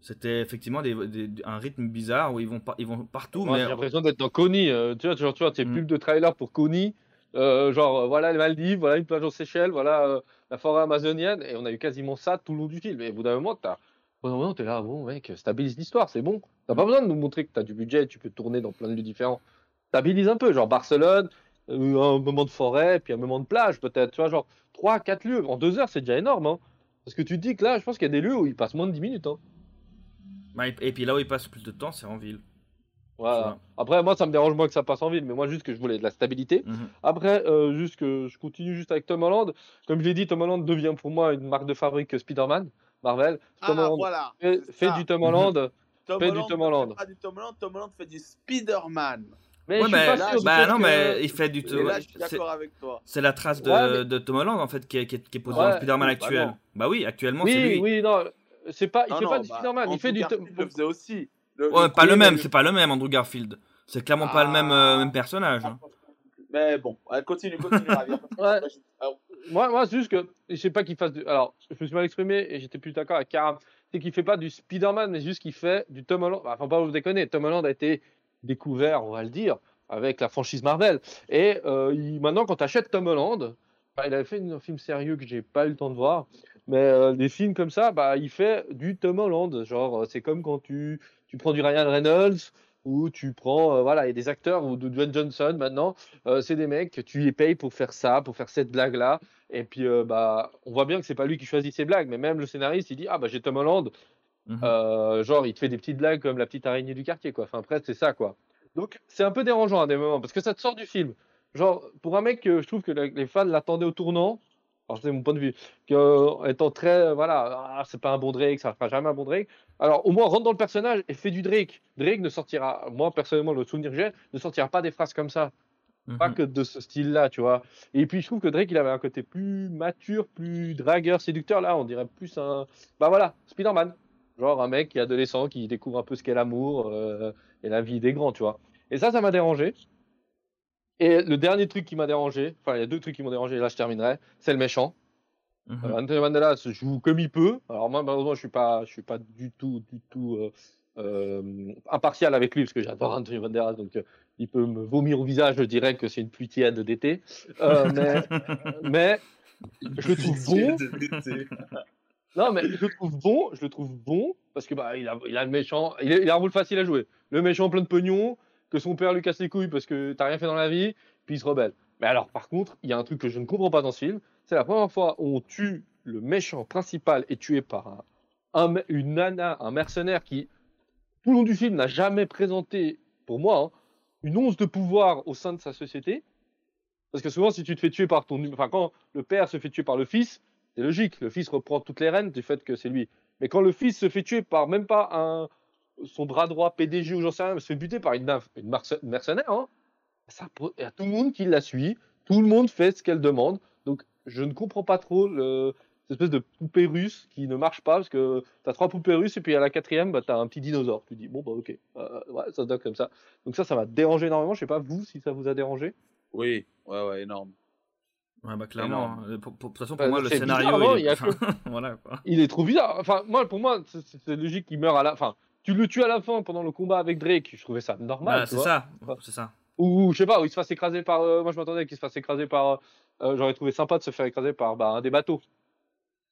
B: c'était effectivement des, des- un rythme bizarre où ils vont, par- ils vont partout.
A: Moi,
B: mais
A: J'ai l'impression d'être dans Coney. euh, tu vois, tu vois, tes
B: Mm.
A: pubs de trailer pour Coney. euh, genre, voilà les Maldives, voilà une plage aux Seychelles, voilà la forêt amazonienne. Et on a eu quasiment ça tout le long du film. Et au bout d'un moment, t'as. Au bout d'un moment, t'es là, bon, mec, stabilise l'histoire, c'est bon. T'as pas besoin de nous montrer que t'as du budget, tu peux tourner dans plein de lieux différents. Stabilise un peu, genre Barcelone, euh, un moment de forêt, puis un moment de plage, peut-être. Tu vois, genre 3, 4 lieux. En deux heures, c'est déjà énorme. Hein. Parce que tu te dis que là, je pense qu'il y a des lieux où il passe moins de 10 minutes. Hein.
B: Bah, et, et puis là où ils passent plus de temps, c'est en ville.
A: Voilà. Après, moi, ça me dérange moins que ça passe en ville, mais moi, juste que je voulais de la stabilité.
B: Mhm.
A: Après, euh, juste que je continue juste avec Tom Holland. Comme je l'ai dit, Tom Holland devient pour moi une marque de fabrique Spider-Man, Marvel. Tom
C: Ah,
A: Holland
C: voilà.
A: fait,
C: c'est
A: fait du Tom
B: Mhm.
A: Holland.
C: Tom
A: fait du
C: Holland
A: Tom
C: ne fait
A: Holland.
C: pas du Tom Holland, Tom Holland fait du Spider-Man.
A: Mais
B: Ouais,
A: je suis
B: mais,
A: pas
C: là,
A: sûr du
B: bah non,
A: que-
B: mais il fait du.
C: Je suis
B: c'est-. C'est la trace de,
A: Ouais, mais-
B: de Tom Holland en fait qui est, qui est, qui est posée
A: Ouais.
B: dans Spider-Man
C: Bah
B: actuel.
C: non.
B: Bah oui, actuellement c'est
A: Oui,
B: lui.
A: oui, non. C'est pas, il
C: Non,
A: fait
C: non,
A: pas du
C: bah,
A: Spider-Man, il fait du.
C: Garfield le faisait aussi. Le-
B: Ouais,
C: le
B: pas le même, c'est pas le même Andrew Garfield. C'est clairement pas le même, euh,
C: Ah.
B: même personnage. hein.
C: Mais bon, continue, continue, Ravi.
A: Ouais.
C: Alors,
A: Moi, moi c'est juste que je sais pas qu'il fasse du. Alors, je me suis mal exprimé et j'étais plus d'accord avec Karam. C'est qu'il fait pas du Spider-Man, mais juste qu'il fait du Tom Holland. Enfin, faut pas vous déconner. Tom Holland a été découvert, on va le dire, avec la franchise Marvel. Et euh, maintenant, quand tu achètes Tom Holland, bah, il avait fait un film sérieux que j'ai pas eu le temps de voir. Mais euh, des films comme ça, bah, il fait du Tom Holland. Genre, euh, c'est comme quand tu, tu prends du Ryan Reynolds ou tu prends, euh, voilà, il y a des acteurs ou de Dwayne Johnson maintenant. euh, c'est des mecs tu les payes pour faire ça, pour faire cette blague-là. Et puis, euh, bah, on voit bien que c'est pas lui qui choisit ses blagues, mais même le scénariste, il dit Ah, bah, j'ai Tom Holland.
B: Mhm.
A: Genre, il te fait des petites blagues comme la petite araignée du quartier, quoi. Enfin, presque, c'est ça, quoi. Donc, c'est un peu dérangeant à des moments parce que ça te sort du film. Genre, pour un mec, je trouve que les fans l'attendaient au tournant. Alors, c'est mon point de vue. Que, étant très, euh, voilà, ah, c'est pas un bon Drake, ça fera jamais un bon Drake. Alors, au moins, rentre dans le personnage et fais du Drake. Drake ne sortira, moi, personnellement, le souvenir que j'ai, ne sortira pas des phrases comme ça pas
B: Mhm.
A: que de ce style-là, tu vois. Et puis je trouve que Drake, il avait un côté plus mature, plus dragueur, séducteur. Là, on dirait plus un. Bah voilà, Spider-Man. Genre un mec qui est adolescent, qui découvre un peu ce qu'est l'amour euh, et la vie des grands, tu vois. Et ça, ça m'a dérangé. Et le dernier truc qui m'a dérangé, enfin, il y a deux trucs qui m'ont dérangé, et là je terminerai, c'est le méchant.
B: Mhm.
A: Euh, Anthony Banderas joue comme il peut. Alors moi, malheureusement, je suis pas, je suis pas du tout, du tout euh, euh, impartial avec lui parce que j'adore Anthony Banderas, donc euh, il peut me vomir au visage. Je dirais que c'est une pluie tiède d'été. Euh, mais, mais je le trouve bon. Non, mais je le trouve bon. Je le trouve bon parce que bah il a, il a le méchant. Il, est- il a un rôle facile à jouer. Le méchant plein de pognon, que son père lui casse les couilles parce que t'as rien fait dans la vie, puis il se rebelle. Mais alors, par contre, il y a un truc que je ne comprends pas dans ce film. C'est la première fois où on tue le méchant principal est tué par un, une nana, un mercenaire qui, tout le long du film, n'a jamais présenté, pour moi, hein, une once de pouvoir au sein de sa société. Parce que souvent, si tu te fais tuer par ton. Enfin, quand le père se fait tuer par le fils, c'est logique. Le fils reprend toutes les rênes du fait que c'est lui. Mais quand le fils se fait tuer par même pas un, son bras droit PDG ou j'en sais rien, mais se fait buter par une, nymphe- une mercenaire, hein, ça, il y a tout le monde qui la suit. Tout le monde fait ce qu'elle demande. Donc, je ne comprends pas trop le, cette espèce de poupée russe qui ne marche pas parce que tu as trois poupées russes et puis à la quatrième, bah, tu as un petit dinosaure. Tu dis, bon, bah, ok, euh, ouais, ça se donne comme ça. Donc, ça, ça m'a dérangé énormément. Je sais pas, vous, si ça vous a dérangé.
C: Oui, ouais, ouais, énorme.
B: Ouais, bah clairement. Hein. De toute façon,
A: Bah,
B: pour moi, le scénario.
A: bizarre, non
B: il
A: Il y a
B: est... voilà quoi.
A: Il est trop bizarre. Enfin, moi, pour moi, c'est- logique qu'il meure à la fin. Tu le tues à la fin pendant le combat avec Drake. Je trouvais ça normal.
B: Bah, c'est ça.
A: Ouais.
B: C'est ça.
A: Ou je sais pas, où il se fasse écraser par. euh, moi, je m'attendais qu'il se fasse écraser par. euh, J'aurais trouvé sympa de se faire écraser par bah, un des bateaux.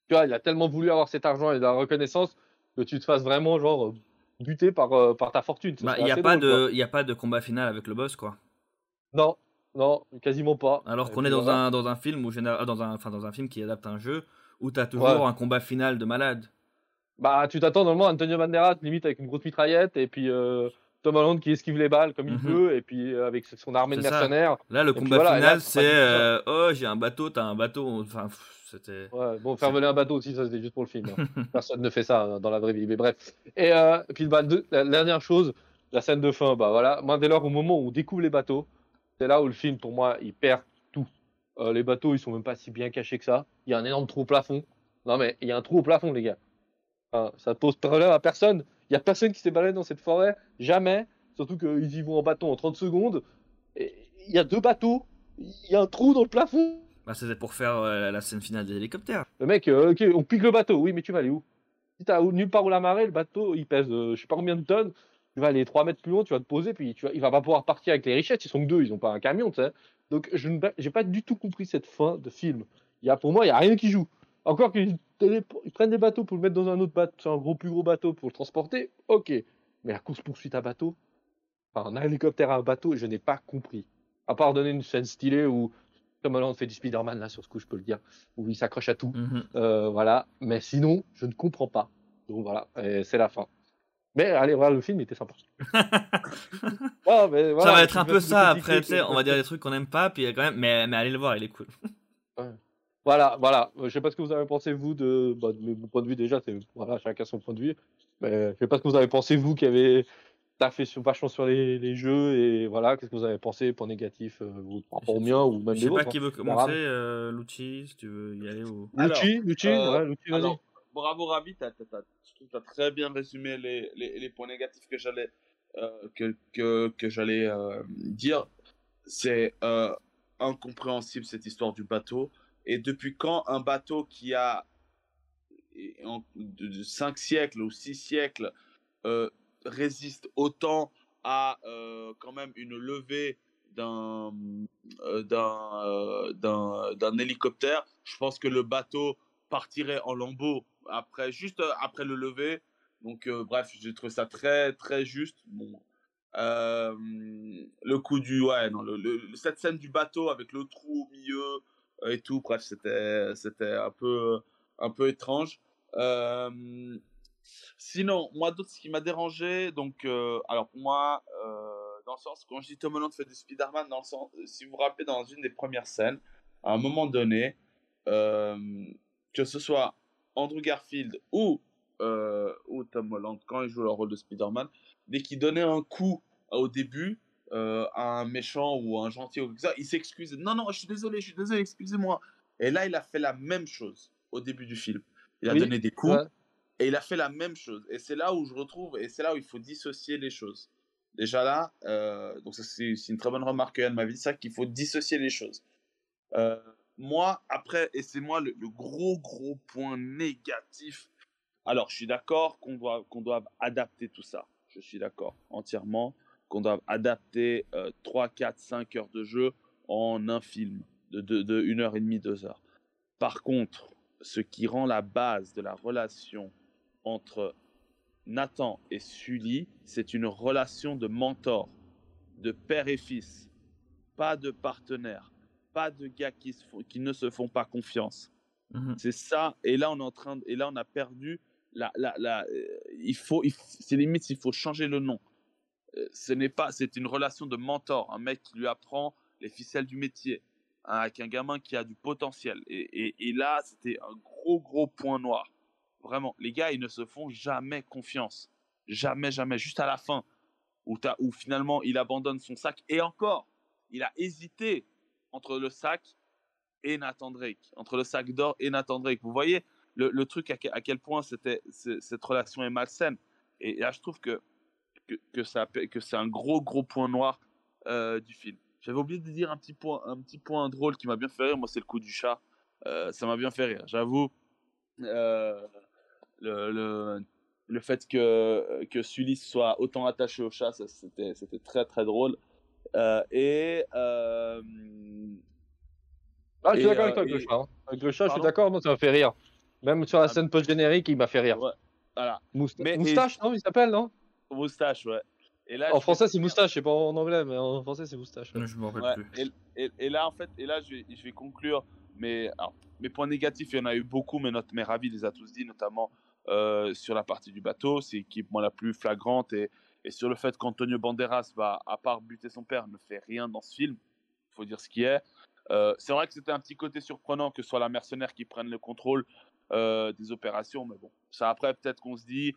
A: Tu vois, il a tellement voulu avoir cet argent et de la reconnaissance que tu te fasses vraiment, genre, euh, buter par, euh, par ta fortune.
B: Bah, il n'y a, pas
A: drôle,
B: de- y a pas de combat final avec le boss quoi.
A: Non, non, quasiment pas.
B: Alors qu'on est dans un, dans un film où dans un, enfin, dans un film qui adapte un jeu où tu as toujours
A: Ouais.
B: un combat final de malade.
A: Bah, tu t'attends normalement à Antonio Banderas, limite avec une grosse mitraillette, et puis euh, Tom Holland qui esquive les balles comme il
B: Mhm.
A: peut, et puis euh, avec son armée de mercenaires.
B: Là, le combat
A: voilà,
B: final,
A: c'est
B: euh, oh, j'ai un bateau, t'as un bateau. Enfin, c'était.
A: Ouais, bon, faire voler un bateau aussi, ça c'était juste pour le film. hein. Personne ne fait ça euh, dans la vraie vie, mais bref. Et puis bah, la, dernière chose, la scène de fin, bah voilà. Moi, dès lors, au moment où on découvre les bateaux, c'est là où le film, pour moi, il perd tout. Les bateaux, ils sont même pas si bien cachés que ça. Il y a un énorme trou au plafond. Non, mais il y a un trou au plafond, les gars. Enfin, ça pose problème à personne. Il y a personne qui s'est baladé dans cette forêt, jamais. Surtout qu'ils y vont en bateau en 30 secondes. Il y a deux bateaux, il y a un trou dans le plafond.
B: Bah, c'était pour faire euh, la scène finale des hélicoptères.
A: Le mec, euh, ok, on pique le bateau. Oui, mais tu vas aller où? Si t'as nulle part où la marée, le bateau, il pèse euh, je sais pas combien de tonnes. Tu vas aller 3 mètres plus loin, tu vas te poser, puis tu vas, il va pas pouvoir partir avec les richettes. Ils sont que deux, ils ont pas un camion, tu sais. Donc, je n'ai pas du tout compris cette fin de film. Il y a, pour moi, il y a rien qui joue. Encore qu'ils prennent des bateaux pour le mettre dans un autre bateau, sur un gros, plus gros bateau pour le transporter, ok. Mais la course-poursuite à bateau, enfin, un hélicoptère à un bateau, je n'ai pas compris. À part donner une scène stylée où Tom Holland fait du Spider-Man, là, sur ce coup, je peux le dire, où il s'accroche à tout.
B: Mhm.
A: Euh, voilà. Mais sinon, je ne comprends pas. Donc voilà, c'est la fin. Mais allez voir le film, il était sympa. Ouais, mais
B: ça va être un peu ça après, on va dire des trucs qu'on aime pas, puis quand même, mais, mais allez le voir, il est cool.
A: Voilà, voilà. Euh, Je sais pas ce que vous avez pensé, vous, de, bah, de mon point de vue déjà. C'est, voilà, chacun son point de vue. Mais je sais pas ce que vous avez pensé, vous, qui avez taffé sur, vachement sur les, les jeux. Et voilà, qu'est-ce que vous avez pensé, point négatif, euh, vous, par rapport au mien ou même
B: Je
A: les
B: sais pas qui veut
A: hein.
B: commencer, euh, si tu veux y aller ou.
A: Lucci, Lucci,
C: euh,
A: ouais, vas-y.
C: Bravo Ravi, t'as, t'as, t'as- je trouve que t'as très bien résumé les, les, les points négatifs que j'allais euh, que, que, que j'allais euh, dire. C'est euh, incompréhensible cette histoire du bateau. Et depuis quand un bateau qui a en, de, 5 siècles ou 6 siècles euh, résiste autant à euh, quand même une levée d'un euh, d'un d'un hélicoptère, je pense que le bateau partirait en lambeaux après juste après le lever. Donc bref, j'ai trouvé ça très très juste. Bon, le coup du ouais non cette scène du bateau avec le trou au milieu et tout, bref c'était c'était un peu un peu étrange. Euh, sinon, moi d'autres ce qui m'a dérangé donc euh, alors pour moi euh, dans le sens quand je dis Tom Holland fait du Spider-Man dans le sens si vous vous rappelez dans une des premières scènes à un moment donné que ce soit Andrew Garfield ou ou Tom Holland quand il joue le rôle de Spider-Man dès qu'il donnait un coup au début euh, un méchant ou un gentil ou quelque chose, il s'excuse non non je suis désolé je suis désolé excusez-moi et là il a fait la même chose au début du film il a
A: Oui,
C: donné des coups
A: ouais.
C: et il a fait la même chose. Et c'est là où je retrouve, et c'est là où il faut dissocier les choses. Déjà là, euh, donc c'est une très bonne remarque que Yann m'a dit, c'est ça qu'il faut dissocier les choses. Euh, moi, après, et c'est moi le, le gros, gros point négatif. Alors, je suis d'accord qu'on doit, qu'on doive adapter tout ça. Je suis d'accord entièrement qu'on doit adapter euh, 3, 4, 5 heures de jeu en un film de, de, de 1 heure et demie, 2 heures. Par contre, ce qui rend la base de la relation entre Nathan et Sully, c'est une relation de mentor, de père et fils, pas de partenaire, pas de gars qui, se font- qui ne se font pas confiance.
B: Mhm.
C: C'est ça. Et là, on est en train, de- et là, on a perdu. La, la, la, euh, il faut, il c'est limite, il faut changer le nom. Euh, Ce n'est pas, c'est une relation de mentor, un mec qui lui apprend les ficelles du métier, hein, avec un gamin qui a du potentiel. Et, là, c'était un gros, gros point noir. Vraiment, les gars, ils ne se font jamais confiance. Jamais, jamais. Juste à la fin, où, t'as- où finalement, il abandonne son sac. Et encore, il a hésité entre le sac et Nathan Drake. Entre le sac d'or et Nathan Drake. Vous voyez le, le truc à, à quel point c'était, cette relation est malsaine. Et là, je trouve que, que, que, ça, que c'est un gros, gros point noir euh, du film. J'avais oublié de dire un petit point, un petit point drôle qui m'a bien fait rire. Moi, c'est le coup du chat. Euh, ça m'a bien fait rire. J'avoue, euh, le, le, le fait que, que Sully soit autant attaché au chat, c'était, c'était très, très drôle. Et
A: Ah, je suis d'accord avec toi avec le chat. hein. Avec le chat, je suis d'accord, moi ça m'a fait rire. Même sur la
C: Ah,
A: scène post-générique, il m'a fait rire.
C: ouais, voilà,
A: Mousta-
C: Mais- et-
A: Moustache, non, il s'appelle, non?
C: Moustache, ouais. Et là,
A: En français,
C: vais
A: c'est moustache, sais pas en anglais, mais en français, c'est moustache. ouais.
B: Je me rappelle
C: Ouais,
B: plus.
C: et, et- et là, en fait, et là, je vais, je vais conclure. Mais alors, mes points négatifs, il y en a eu beaucoup, mais notre mère Ravi les a tous dit, notamment euh, sur la partie du bateau. C'est qui est pour moi la plus flagrante et, et sur le fait qu'Antonio Banderas, va, à part buter son père, ne fait rien dans ce film. Il faut dire ce qui est. Euh, c'est vrai que c'était un petit côté surprenant que ce soit la mercenaire qui prenne le contrôle euh, des opérations, mais bon, ça après peut-être qu'on se dit,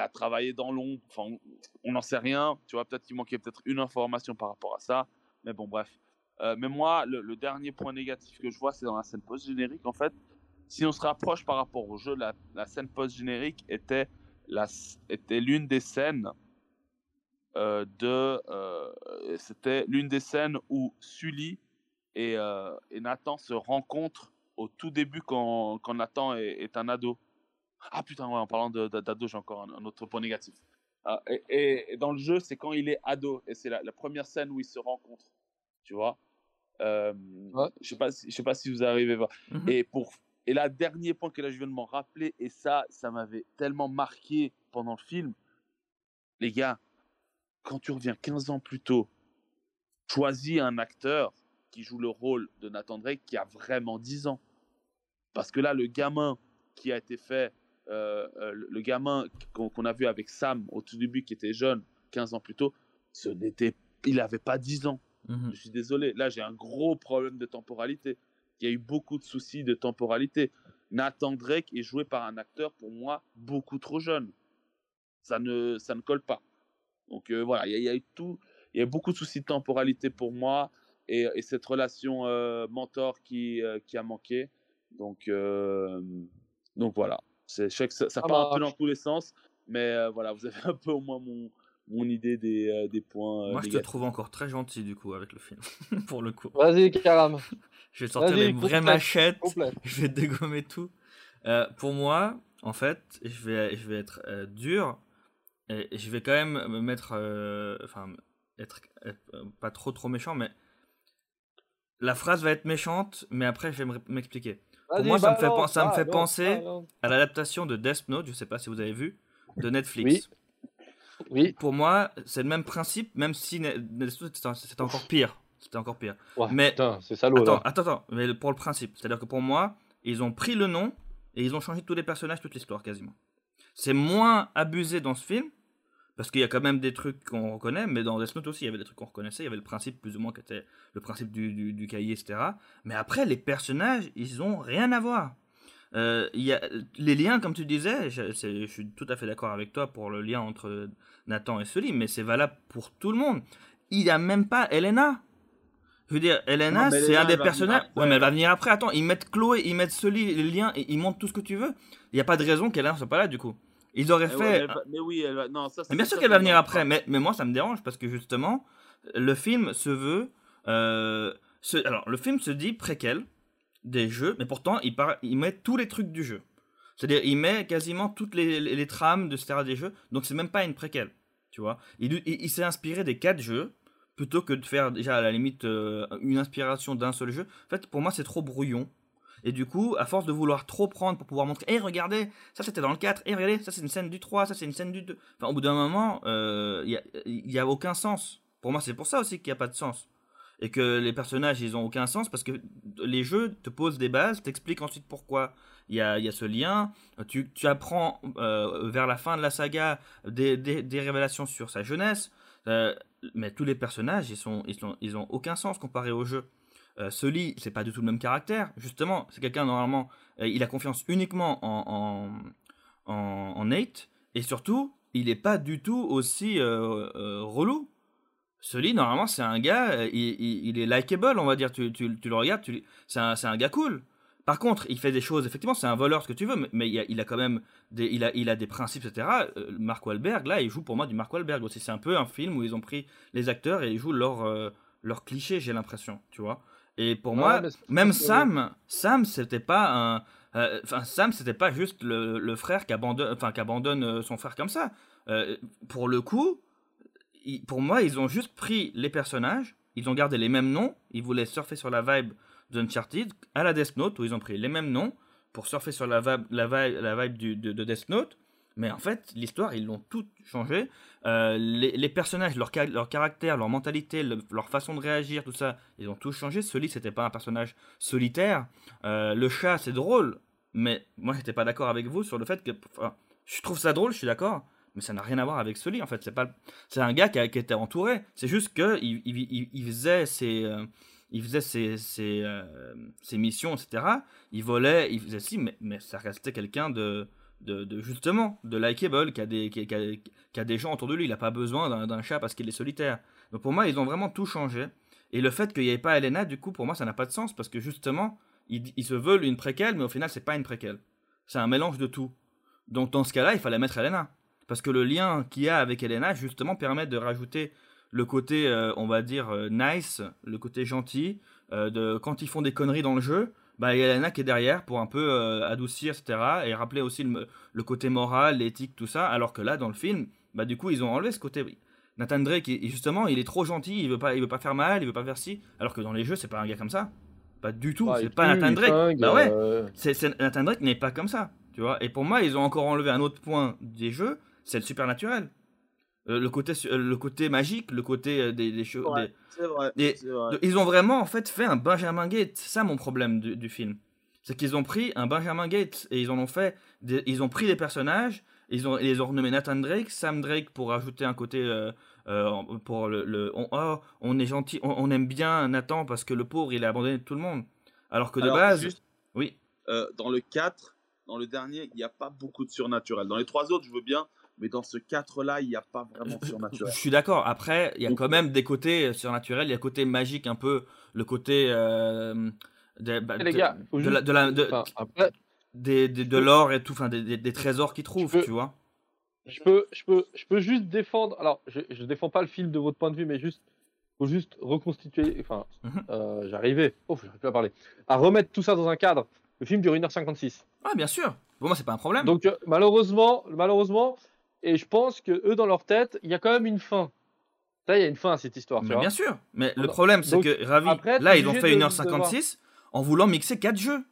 C: a travaillé dans l'ombre, enfin on n'en sait rien, tu vois, peut-être qu'il manquait peut-être une information par rapport à ça, mais bon bref. Euh, mais moi, le, dernier point négatif que je vois, c'est dans la scène post-générique. En fait, si on se rapproche par rapport au jeu, la, la scène post-générique était était l'une des scènes euh, de. Euh, c'était l'une des scènes où Sully et, et, Nathan se rencontrent au tout début quand, quand Nathan est, un ado. Ah putain, ouais, en parlant d'ado, j'ai encore un, autre point négatif. Ah, et, dans le jeu, c'est quand il est ado et c'est la, première scène où ils se rencontrent. Tu vois Je sais pas, si, je sais pas si vous arrivez. Mmh et pour et là, dernier point que là je viens de m'en rappeler, et ça, ça m'avait tellement marqué pendant le film. Les gars, quand tu reviens 15 ans plus tôt, choisis un acteur qui joue le rôle de Nathan Drake qui a vraiment 10 ans. Parce que là, le gamin qui a été fait, euh, euh, le gamin qu'on a vu avec Sam au tout début, qui était jeune, 15 ans plus tôt, ce n'était, il n'avait pas 10 ans. Mmh Je suis désolé. Là, j'ai un gros problème de temporalité il y a eu beaucoup de soucis de temporalité. Nathan Drake est joué par un acteur, pour moi, beaucoup trop jeune. Ça ne, ça ne colle pas. Donc euh, voilà, il y, a eu tout, il y a beaucoup de soucis de temporalité pour moi et, cette relation euh, mentor qui, euh, qui a manqué. Donc, donc voilà, je sais que ça, ça part un peu dans tous les sens, mais voilà, vous avez un peu au moins mon, mon idée des, des points.
B: Moi, je te trouve encore très gentil du coup avec le film, pour le coup.
A: Vas-y, Karam.
B: Je vais sortir mes vraies machettes. Je vais dégommer tout. Euh, pour moi, en fait, je vais, je vais être euh, dur. Et, je vais quand même me mettre. Euh, enfin, être, pas trop trop méchant, mais. La phrase va être méchante, mais après, je vais m'expliquer. Pour moi, ça me fait, ça me fait penser à l'adaptation de Death Note, je sais pas si vous avez vu, de Netflix.
A: Oui. oui.
B: Pour moi, c'est le même principe, même si Death Note c'était encore pire. C'était encore pire. mais
A: c'est salaud.
B: Attends, attends, attends, mais pour le principe, c'est-à-dire que pour moi, ils ont pris le nom et ils ont changé tous les personnages, toute l'histoire quasiment. C'est moins abusé dans ce film parce qu'il y a quand même des trucs qu'on reconnaît, mais dans Death Note aussi, il y avait des trucs qu'on reconnaissait. Il y avait le principe plus ou moins qui était le principe du, du, cahier, etc. Mais après, les personnages, ils ont rien à voir. Euh, y a les liens, comme tu disais, je, je suis tout à fait d'accord avec toi pour le lien entre Nathan et Sully, mais c'est valable pour tout le monde. Il n'y a même pas Elena. Je veux dire, Elena, c'est un des personnages. Ouais, mais elle va venir après. Attends, ils mettent Chloé, ils mettent Sully, les liens, et ils montent tout ce que tu veux. Il n'y a pas de raison qu'Elena soit pas là, du coup. Ils auraient fait.
C: mais, oui, elle va... non, ça,
B: mais bien sûr qu'elle va venir après, mais, mais moi, ça me dérange parce que justement, le film se veut. Euh, Alors, le film se dit préquel des jeux, mais pourtant, il, par... il met tous les trucs du jeu. C'est-à-dire, il met quasiment toutes les, les, trames, etc. des jeux, donc c'est même pas une préquelle. Tu vois Il, il s'est inspiré des quatre jeux plutôt que de faire déjà à la limite euh, une inspiration d'un seul jeu. En fait, pour moi, c'est trop brouillon. Et du coup, à force de vouloir trop prendre pour pouvoir montrer, hé, regardez, ça c'était dans le 4, hé, regardez, ça c'est une scène du 3, ça c'est une scène du 2. Enfin, au bout d'un moment, il euh, n'y a, aucun sens. Pour moi, c'est pour ça aussi qu'il n'y a pas de sens. Et que les personnages, ils ont aucun sens parce que les jeux te posent des bases, t'expliquent ensuite pourquoi il y a, y a, ce lien. Tu, apprends euh, vers la fin de la saga des, révélations sur sa jeunesse. Euh, mais tous les personnages, ils, sont, ils, ils aucun sens comparé au jeu. Euh, Sully, c'est pas du tout le même caractère. Justement, c'est quelqu'un, normalement, euh, il a confiance uniquement en, en, Nate. Et surtout, il est pas du tout aussi euh, relou. Sully, normalement, c'est un gars, il, est likable, on va dire. Tu, tu, le regardes, c'est un, un, gars cool. Par contre, il fait des choses, effectivement, c'est un voleur, ce que tu veux, mais, il, a, quand même des, il a, il a des principes, etc. Euh, Mark Wahlberg, là, il joue pour moi du Mark Wahlberg aussi. C'est un peu un film où ils ont pris les acteurs et ils jouent leur, euh, leur j'ai l'impression, tu vois. Et pour moi, même Sam, Sam, c'était pas un. Euh, enfin, Sam, c'était pas juste le, frère qui abandonne, enfin, qui abandonne son frère comme ça. pour le coup, pour moi, ils ont juste pris les personnages, ils ont gardé les mêmes noms, ils voulaient surfer sur la vibe d'Uncharted à la Death Note où ils ont pris les mêmes noms pour surfer sur la vibe, la vibe, la vibe du, de, Death Note. Mais en fait, l'histoire, ils l'ont tout changé. Euh, les, personnages, leur, leur caractère, leur mentalité, leur façon de réagir, tout ça, ils ont tout changé. Sully, c'était pas un personnage solitaire. Euh, le chat, c'est drôle. Mais moi, j'étais pas d'accord avec vous sur le fait que. je trouve ça drôle, je suis d'accord. Mais ça n'a rien à voir avec Sully, en fait. C'est pas, c'est un gars qui, a- qui était entouré. C'est juste que il, il, faisait ses, euh, il faisait ses, ses, euh, missions, etc. Il volait, il faisait si, mais, mais ça restait quelqu'un de, de, justement, de likeable, qui a des, qui, a, qui a des gens autour de lui. Il n'a pas besoin d'un, chat parce qu'il est solitaire. Donc pour moi, ils ont vraiment tout changé. Et le fait qu'il n'y ait pas Elena, du coup, pour moi, ça n'a pas de sens parce que justement, ils, ils se veulent une préquelle, mais au final, c'est pas une préquelle. C'est un mélange de tout. Donc dans ce cas-là, il fallait mettre Elena. Parce que le lien qu'il y a avec Elena, justement, permet de rajouter le côté, euh, on va dire, euh, nice, le côté gentil, euh, de quand ils font des conneries dans le jeu, bah, il y a qui est derrière pour un peu euh, adoucir, etc. Et rappeler aussi le, le côté moral, l'éthique, tout ça. Alors que là, dans le film, bah, du coup, ils ont enlevé ce côté. Nathan Drake, il- justement, il est trop gentil, il veut pas, il veut pas faire mal, il veut pas faire ci. Alors que dans les jeux, c'est pas un gars comme ça. Pas du tout, c'est pas Nathan Drake. bah ouais,
A: euh,
B: Nathan Drake n'est pas comme ça, tu vois. Et pour moi, ils ont encore enlevé un autre point des jeux, c'est le supernaturel. Euh, le, côté, euh, le côté magique, le côté euh, des, des choses.
C: Ouais,
B: de- Ils ont vraiment en fait fait un Benjamin Gates. Ça mon problème du, du film. C'est qu'ils ont pris un Benjamin Gates et ils en ont fait. des- ils ont pris des personnages. Ils ont, ils les ont renommés Nathan Drake, Sam Drake pour ajouter un côté. pour le. le- on, oh, on est gentil, on, on aime bien Nathan parce que le pauvre il a abandonné tout le monde. Alors que de
C: Alors,
B: base.
C: juste,
B: Oui.
C: dans le 4, dans le dernier, il n'y a pas beaucoup de surnaturel. Dans les trois autres, je veux bien, mais dans ce 4-là, il n'y a pas vraiment de
B: Je
C: surnaturel.
B: suis d'accord. Après, il y a quand même des côtés surnaturels. Il y a le côté magique, un peu. Le côté. euh, de, bah,
A: les
B: de-
A: gars,
B: de la- de la- de-
A: enfin, après,
B: des, des- de l'or et tout, enfin des, des- des trésors qu'ils trouvent,
A: peux-
B: tu vois.
A: je peux, je peux, je peux juste défendre. Alors, je, je défends pas le film de votre point de vue, mais juste, faut juste reconstituer. Enfin,
B: Mhm.
A: euh, j'arrivais. Oh, j'arrive plus à parler. À remettre tout ça dans un cadre. Le film dure 1h56.
B: Ah, bien sûr. Pour moi, c'est pas un problème.
A: Donc, euh, malheureusement, malheureusement, et je pense que eux, dans leur tête, il y a quand même une fin. Là, il y a une fin à cette histoire. tu
B: Mais
A: vois.
B: bien sûr. Mais le problème, c'est que Ravi,
A: après,
B: là, ils ont fait
A: de-
B: 1h56 en voulant mixer 4 jeux.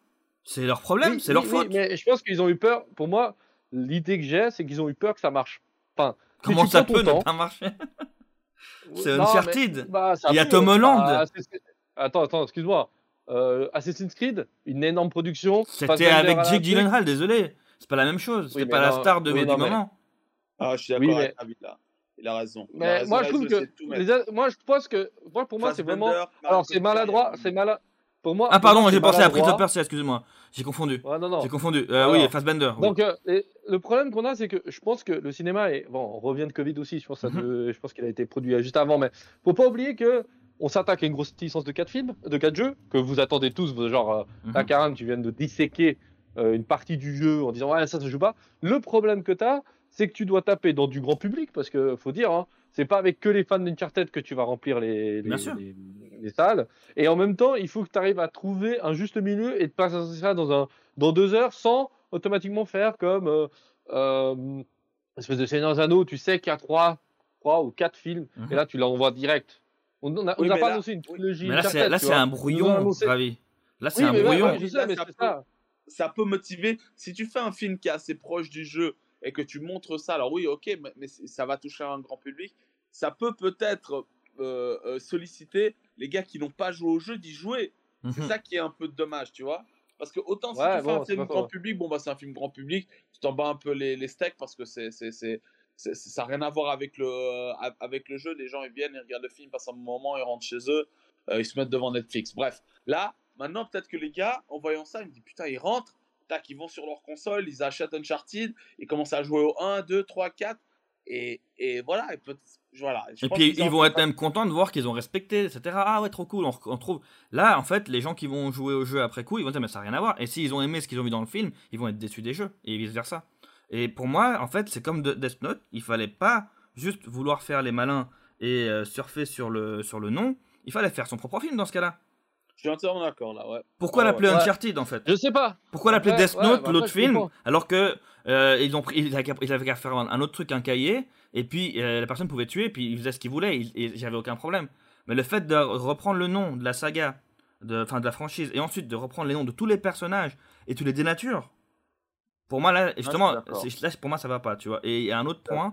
B: C'est leur problème,
A: Oui,
B: c'est leur
A: oui,
B: faute.
A: mais je pense qu'ils ont eu peur. Pour moi, l'idée que j'ai, c'est qu'ils ont eu peur que ça marche. Enfin,
B: Comment ça peut ne pas marcher? C'est Uncharted.
A: bah,
B: Il y a Tom
A: bah,
B: Holland.
A: Assassin's- Attends, attends, excuse-moi. Euh, Assassin's Creed, une énorme production.
B: C'était avec Jake. Gyllenhaal, désolé. C'est pas la même chose. C'était pas la star de, du moment.
C: Ah, je suis d'accord
A: Oui,
C: avec
A: mais-
C: David là. Il a raison. Il a
A: Mais
C: raison,
A: moi, je trouve que. les Moi, je pense que. Moi, pour moi, c'est vraiment. Alors, c'est maladroit.
C: Cotillard,
A: C'est malade. Pour moi.
B: Ah, pardon, j'ai pensé à Prince. Persia, excusez-moi. J'ai confondu.
A: Ouais, non, non.
B: J'ai confondu. Euh,
A: Alors,
B: oui, Fassbender. oui.
A: Donc, euh, le problème qu'on a, c'est que je pense que le cinéma est. Bon, on revient de Covid aussi, je pense, je pense qu'il a été produit juste avant, mais faut pas oublier que on s'attaque à une grosse licence de 4 films, de 4 jeux, que vous attendez tous, genre, euh,
B: Mhm.
A: là, Karan, tu viens de disséquer euh, une partie du jeu en disant, ouais, ça se joue pas. Le problème que tu as, c'est que tu dois taper dans du grand public, parce que faut dire, hein, c'est pas avec que les fans d'Uncharted que tu vas remplir les, les,
B: Bien sûr.
A: les- les salles. Et en même temps, il faut que tu arrives à trouver un juste milieu et de passer ça dans, un, dans deux heures sans automatiquement faire comme euh, euh, espèce de Seigneur des Anneaux, tu sais qu'il y a trois, trois ou quatre films,
B: Mhm.
A: et là tu l'envoies direct. On on a, on
C: Oui,
A: a
C: mais
A: pas
C: là-
A: annoncé une trilogie.
B: Mais là, c'est, là, un brouillon, Ravi. Là, c'est
A: Oui,
B: un brouillon.
A: ouais, je sais,
C: Là,
A: mais
C: ça peut-
A: ça.
C: ça peut motiver. Si tu fais un film qui est assez proche du jeu et que tu montres ça, alors oui, ok, mais, ça va toucher un grand public. Ça peut peut-être euh, euh, solliciter les gars qui n'ont pas joué au jeu d'y jouer. C'est
B: Mhm.
C: ça qui est un peu dommage, tu vois. Parce que autant si
A: Ouais,
C: tu fais un film grand public, bon bah c'est un film grand public, tu t'en bats un peu les, les steaks parce que c'est ça n'a rien à voir avec le euh, avec le jeu. Les gens ils viennent, ils regardent le film, passent un moment, ils rentrent chez eux, euh, ils se mettent devant Netflix. Bref, là maintenant peut-être que les gars en voyant ça, ils me disent putain ils rentrent, tac ils vont sur leur console, ils achètent Uncharted, ils commencent à jouer au 1, 2, 3, 4 et, et voilà et peut voilà. Je
B: Et
C: pense
B: puis ils
C: ont-
B: vont être même contents de voir qu'ils ont respecté, etc. Ah ouais, trop cool, on, on trouve. Là, en fait, les gens qui vont jouer au jeu après coup, ils vont dire, mais ça n'a rien à voir. Et s'ils ont aimé ce qu'ils ont vu dans le film, ils vont être déçus des jeux, et vice versa. Et pour moi, en fait, c'est comme de- Death Note, il fallait pas juste vouloir faire les malins et euh, surfer sur le, sur le nom, il fallait faire son propre film dans ce cas-là.
C: Je suis entièrement d'accord là, ouais.
B: Pourquoi l'appeler
A: ouais.
B: Uncharted en fait
A: Je sais pas.
B: Pourquoi l'appeler Death
A: ouais,
B: Note,
A: bah
B: l'autre film, alors que euh, ils ont pris, ils avaient qu'à- ils avaient qu'à faire un, un autre truc, un cahier, et puis euh, la personne pouvait tuer, puis il faisait ce qu'il voulait, et, j'avais aucun problème. Mais le fait de reprendre le nom de la saga, de, enfin de la franchise, et ensuite de reprendre les noms de tous les personnages et tous les dénatures, pour moi là, justement,
C: d'accord.
B: c'est- là, pour moi ça va pas, tu vois. Et il y a un autre point.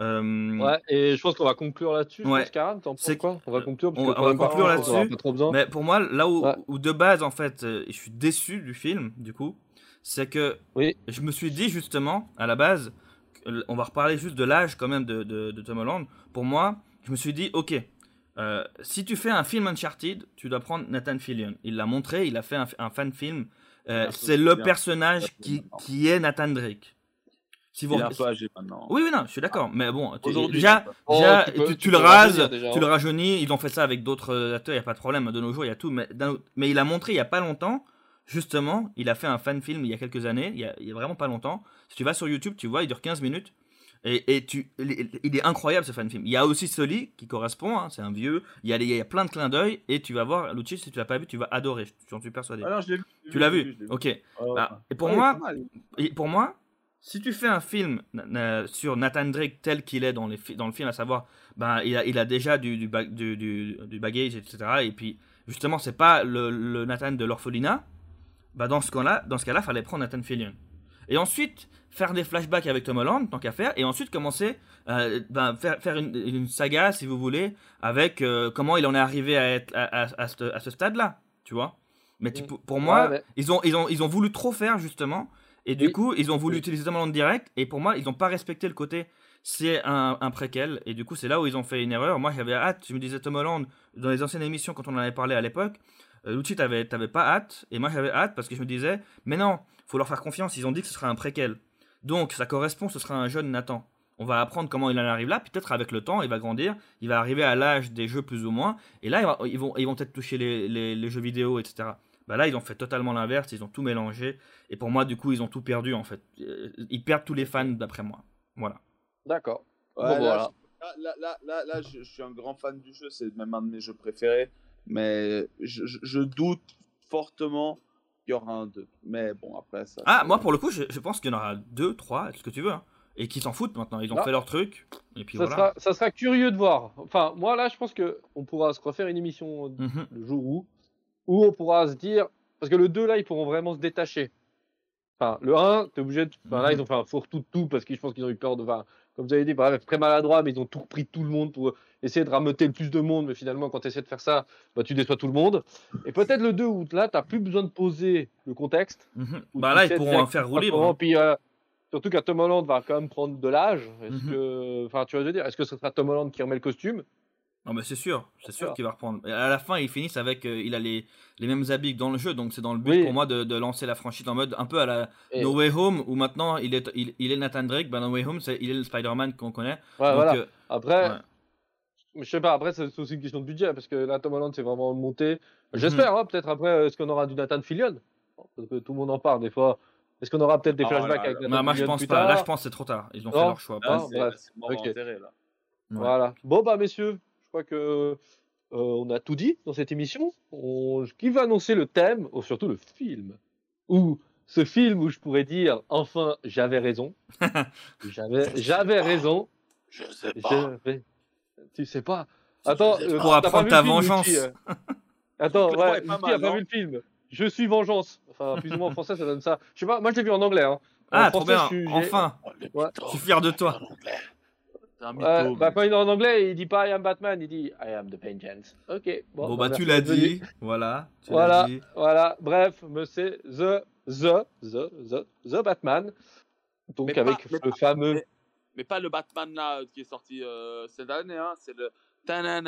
B: Euh,
A: Ouais, et je pense qu'on va conclure là-dessus.
B: Ouais.
A: pense, Karan, t'en penses
B: C'est-
A: quoi? On va conclure parce
B: on
A: que
B: on va conclure là-dessus.
A: pas trop besoin.
B: Mais pour moi, là où,
A: Ouais.
B: où de base, en fait, euh, je suis déçu du film, du coup, c'est que
A: Oui.
B: je me suis dit justement, à la base, on va reparler juste de l'âge quand même de, de, de Tom Holland. Pour moi, je me suis dit, ok, euh, si tu fais un film Uncharted, tu dois prendre Nathan Fillion. Il l'a montré, il a fait un, un fan film. Euh, c'est le
C: bien.
B: personnage qui est Nathan Drake. Si vous
C: Il est un peu âgé maintenant.
B: oui, oui, non, je suis d'accord. Mais bon, tu- déjà,
A: Oh,
B: déjà,
A: tu
B: tu,
A: peux-
B: tu
A: tu
B: le rases,
A: déjà,
B: tu le rajeunis. Ils ont fait ça avec d'autres euh, acteurs, il n'y a pas de problème. De nos jours, il y a tout. Mais, il a montré il n'y a pas longtemps, justement, il a fait un fan film il y a quelques années, il y a, vraiment pas longtemps. Si tu vas sur YouTube, tu vois, il dure 15 minutes. Et, et tu, il est- incroyable ce fan film. Il y a aussi Sully qui correspond, hein, c'est un vieux. Il y, a, les- il y a plein de clins d'œil et tu vas voir, Lucci, si tu l'as pas vu, tu vas adorer. J'en suis persuadé.
C: Ah non, je l'ai vu.
B: tu l'as vu, Ok. Bah, et pour
C: Ouais,
B: moi, et pour moi, si tu fais un film sur Nathan Drake tel qu'il est dans, les fi- dans le film, à savoir, ben, il, a, il a déjà du, du, etc. Et puis, justement, c'est pas le, le Nathan de l'orphelinat. Bah, dans ce cas-là, dans ce cas-là, fallait prendre Nathan Fillion. Et ensuite, faire des flashbacks avec Tom Holland, tant qu'à faire, et ensuite commencer, euh, ben, faire, faire une, une saga, si vous voulez, avec euh, comment il en est arrivé à, être, à, à- à ce, stade-là, tu vois. Mais tu-
A: Mm.
B: pour- moi,
A: Ouais, mais-
B: ils, ont, ils, ont, ils ont voulu trop faire, justement, et du
A: Oui.
B: coup, ils ont voulu
A: Oui.
B: utiliser Tom Holland direct, et pour moi, ils n'ont pas respecté le côté c'est un, un préquel, et du coup, c'est là où ils ont fait une erreur. Moi, j'avais hâte, je me disais Tom Holland, dans les anciennes émissions, quand on en avait parlé à l'époque, euh, Lucci, t'avais t'avais pas hâte, et moi j'avais hâte parce que je me disais, mais non, faut leur faire confiance, ils ont dit que ce sera un préquel. Donc, ça correspond, ce sera un jeune Nathan. On va apprendre comment il en arrive là, peut-être avec le temps, il va grandir, il va arriver à l'âge des jeux plus ou moins, et là, ils vont, ils vont peut-être toucher les, les- les jeux vidéo, etc. Bah là, ils ont fait totalement l'inverse, ils ont tout mélangé, et pour moi, du coup, ils ont tout perdu en fait. Euh, Ils perdent tous les fans d'après moi. Voilà.
A: D'accord.
C: Ouais,
A: Bon,
C: là,
A: voilà.
C: je- là, là, là, là, je, je suis un grand fan du jeu, c'est même un de mes jeux préférés, mais je, je- je doute fortement qu'il y aura un 2. Mais bon, après ça.
B: Ah, moi pour le coup, je, je pense qu'il y en aura deux, trois, ce que tu veux, hein, et qui s'en foutent maintenant. Ils ont
A: Ah.
B: fait leur truc, et puis
A: Ça,
B: voilà.
A: sera, ça sera curieux de voir. Enfin, moi là, je pense que on pourra se refaire une émission
B: Mhm.
A: le jour où, où on pourra se dire, parce que le 2 là, ils pourront vraiment se détacher. Enfin, le 1, t'es obligé de. Enfin, là,
B: Mhm.
A: ils ont fait un fourre-tout de tout parce que je pense qu'ils ont eu peur de. Enfin, comme vous avez dit, bref, très maladroit, mais ils ont tout repris tout le monde pour essayer de rameuter le plus de monde. Mais finalement, quand tu essaies de faire ça, bah, tu déçois tout le monde. Et peut-être le 2 où là, t'as plus besoin de poser le contexte.
B: Mhm. Bah
A: tu
B: là, ils pourront en faire rouler.
A: Puis euh, surtout qu'à Tom Holland va quand même prendre de l'âge. Est-ce
B: Mhm.
A: que, enfin, tu te dire, est-ce que ce sera Tom Holland qui remet le costume?
B: Non, mais c'est sûr, c'est sûr qu'il va reprendre. Et à la fin, ils finissent avec. euh, il a les, les mêmes habits que dans le jeu, donc c'est dans le but
A: Oui.
B: pour moi de, de lancer la franchise en mode un peu à la
A: Et-
B: No Way Home, où maintenant il est, il, il est Nathan Drake. Bah, No Way Home, c'est, il est le Spider-Man qu'on connaît.
A: Ouais,
B: donc,
A: voilà.
B: euh,
A: Après,
B: ouais.
A: je sais pas. Après, c'est aussi une question de budget parce que là, Tom Holland, c'est vraiment monté. J'espère. hein, peut-être après, euh, est-ce qu'on aura du Nathan Fillion? Parce que tout le monde en parle des fois. Est-ce qu'on aura peut-être des
C: Ah,
A: flashbacks
C: là,
A: avec
C: là.
A: Nathan
B: bah, moi, je pense
A: plus
B: pas. Là, je pense que c'est trop tard. Ils ont
A: Non.
B: fait leur choix.
C: Là,
A: Ah,
C: c'est
A: bref.
C: là, c'est mort
A: Ok.
C: enterré, là.
B: Ouais.
A: Voilà. Bon, bah, messieurs, crois que euh, on a tout dit dans cette émission. On... Qui va annoncer le thème, ou surtout le film? Ou ce film où je pourrais dire, enfin, j'avais raison. j'avais, raison.
C: Je sais
A: J'avais- Tu sais pas. Attends, euh,
B: Pour apprendre
A: pas
B: ta
A: film,
B: vengeance.
A: Euh Attends, ouais,
C: pas
A: a pas vu le film. Je suis vengeance. Enfin, plus ou moins en français, ça donne ça. Je sais pas, moi je l'ai vu en anglais. Hein. En
B: Ah, trop bien.
A: je suis- j'ai-
B: Enfin,
A: Ouais.
B: je suis fier de toi.
C: Un
A: bah, quand il est en anglais, il dit pas I am Batman, il dit I am the Vengeance. Ok. Bon,
B: Bon, bah, tu l'as dit. Voilà. tu
A: Voilà,
B: dit.
A: voilà. Bref, mais c'est the, the, the, the, the Batman. Donc
C: Mais
A: avec le fameux.
C: mais- Mais pas le Batman là qui est sorti euh, cette année, hein, c'est le.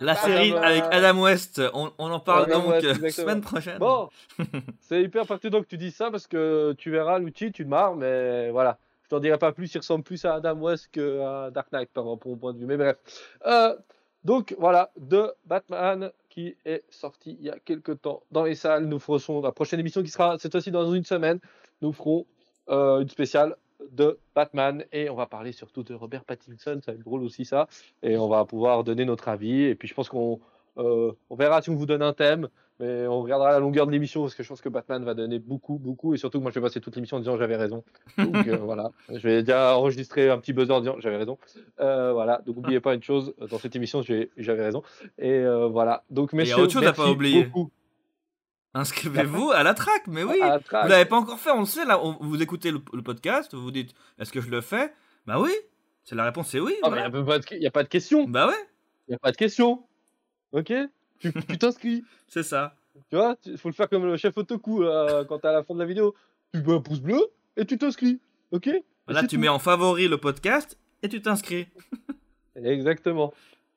B: La série
A: bah,
B: avec Adam West, on, on en parle
A: Adam
B: donc
A: West,
B: euh, semaine prochaine.
A: Bon, c'est hyper pertinent que tu dis ça parce que tu verras l'outil, tu te marres, mais voilà. Je t'en dirai pas plus, il ressemble plus à Adam West qu'à Dark Knight par rapport au point de vue. Mais bref. Euh, donc voilà, de Batman qui est sorti il y a quelques temps dans les salles. Nous ferons la prochaine émission qui sera cette fois-ci dans une semaine. Nous ferons euh, une spéciale de Batman et on va parler surtout de Robert Pattinson. Ça va être drôle aussi ça. Et on va pouvoir donner notre avis. Et puis je pense qu'on euh, on verra si on vous donne un thème. Mais on regardera la longueur de l'émission parce que je pense que Batman va donner beaucoup, beaucoup. Et surtout que moi, je vais passer toute l'émission en disant j'avais raison. Donc euh, voilà, je vais déjà enregistrer un petit buzzer en disant j'avais raison. Euh, voilà, donc n'oubliez pas une chose dans cette émission, j'avais raison. Et euh, voilà, donc
B: il y a
A: messieurs,
B: autre chose à pas oublier. Inscrivez-vous à la track, mais oui.
A: La
B: Vous
A: track.
B: l'avez pas encore fait, on le sait là. on- vous écoutez le, le podcast, vous vous dites est-ce que je le fais? Bah oui. C'est la réponse, c'est oui.
A: Ah, mais
B: voilà.
A: il n'y a, pas de- y a pas de question.
B: Bah ouais,
A: Il n'y a pas de question. Ok Tu tu t'inscris.
B: c'est ça.
A: tu vois, il faut le faire comme le chef Otoku là, quand t'es à la fin de la vidéo. Tu mets un pouce bleu et tu t'inscris. Ok?
B: Là, tu
A: tout.
B: mets en favori le podcast et tu t'inscris.
A: Exactement.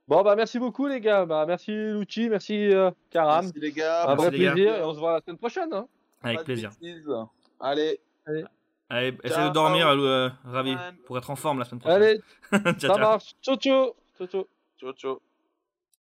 A: Bon, bah merci beaucoup, les gars. Bah, merci, Lucci, merci, euh, Karam.
C: Merci les gars.
A: Un
B: Merci,
A: vrai
B: gars.
A: plaisir et on se voit la semaine prochaine. Hein.
B: Avec
C: Pas
B: plaisir.
C: Allez.
B: Allez, essaie
C: Ciao.
B: de dormir, euh, Ravi, pour être en forme la semaine prochaine.
A: Allez,
B: ciao,
A: ça
B: ciao.
A: marche. Ciao, ciao. Ciao, ciao.
C: Ciao, ciao.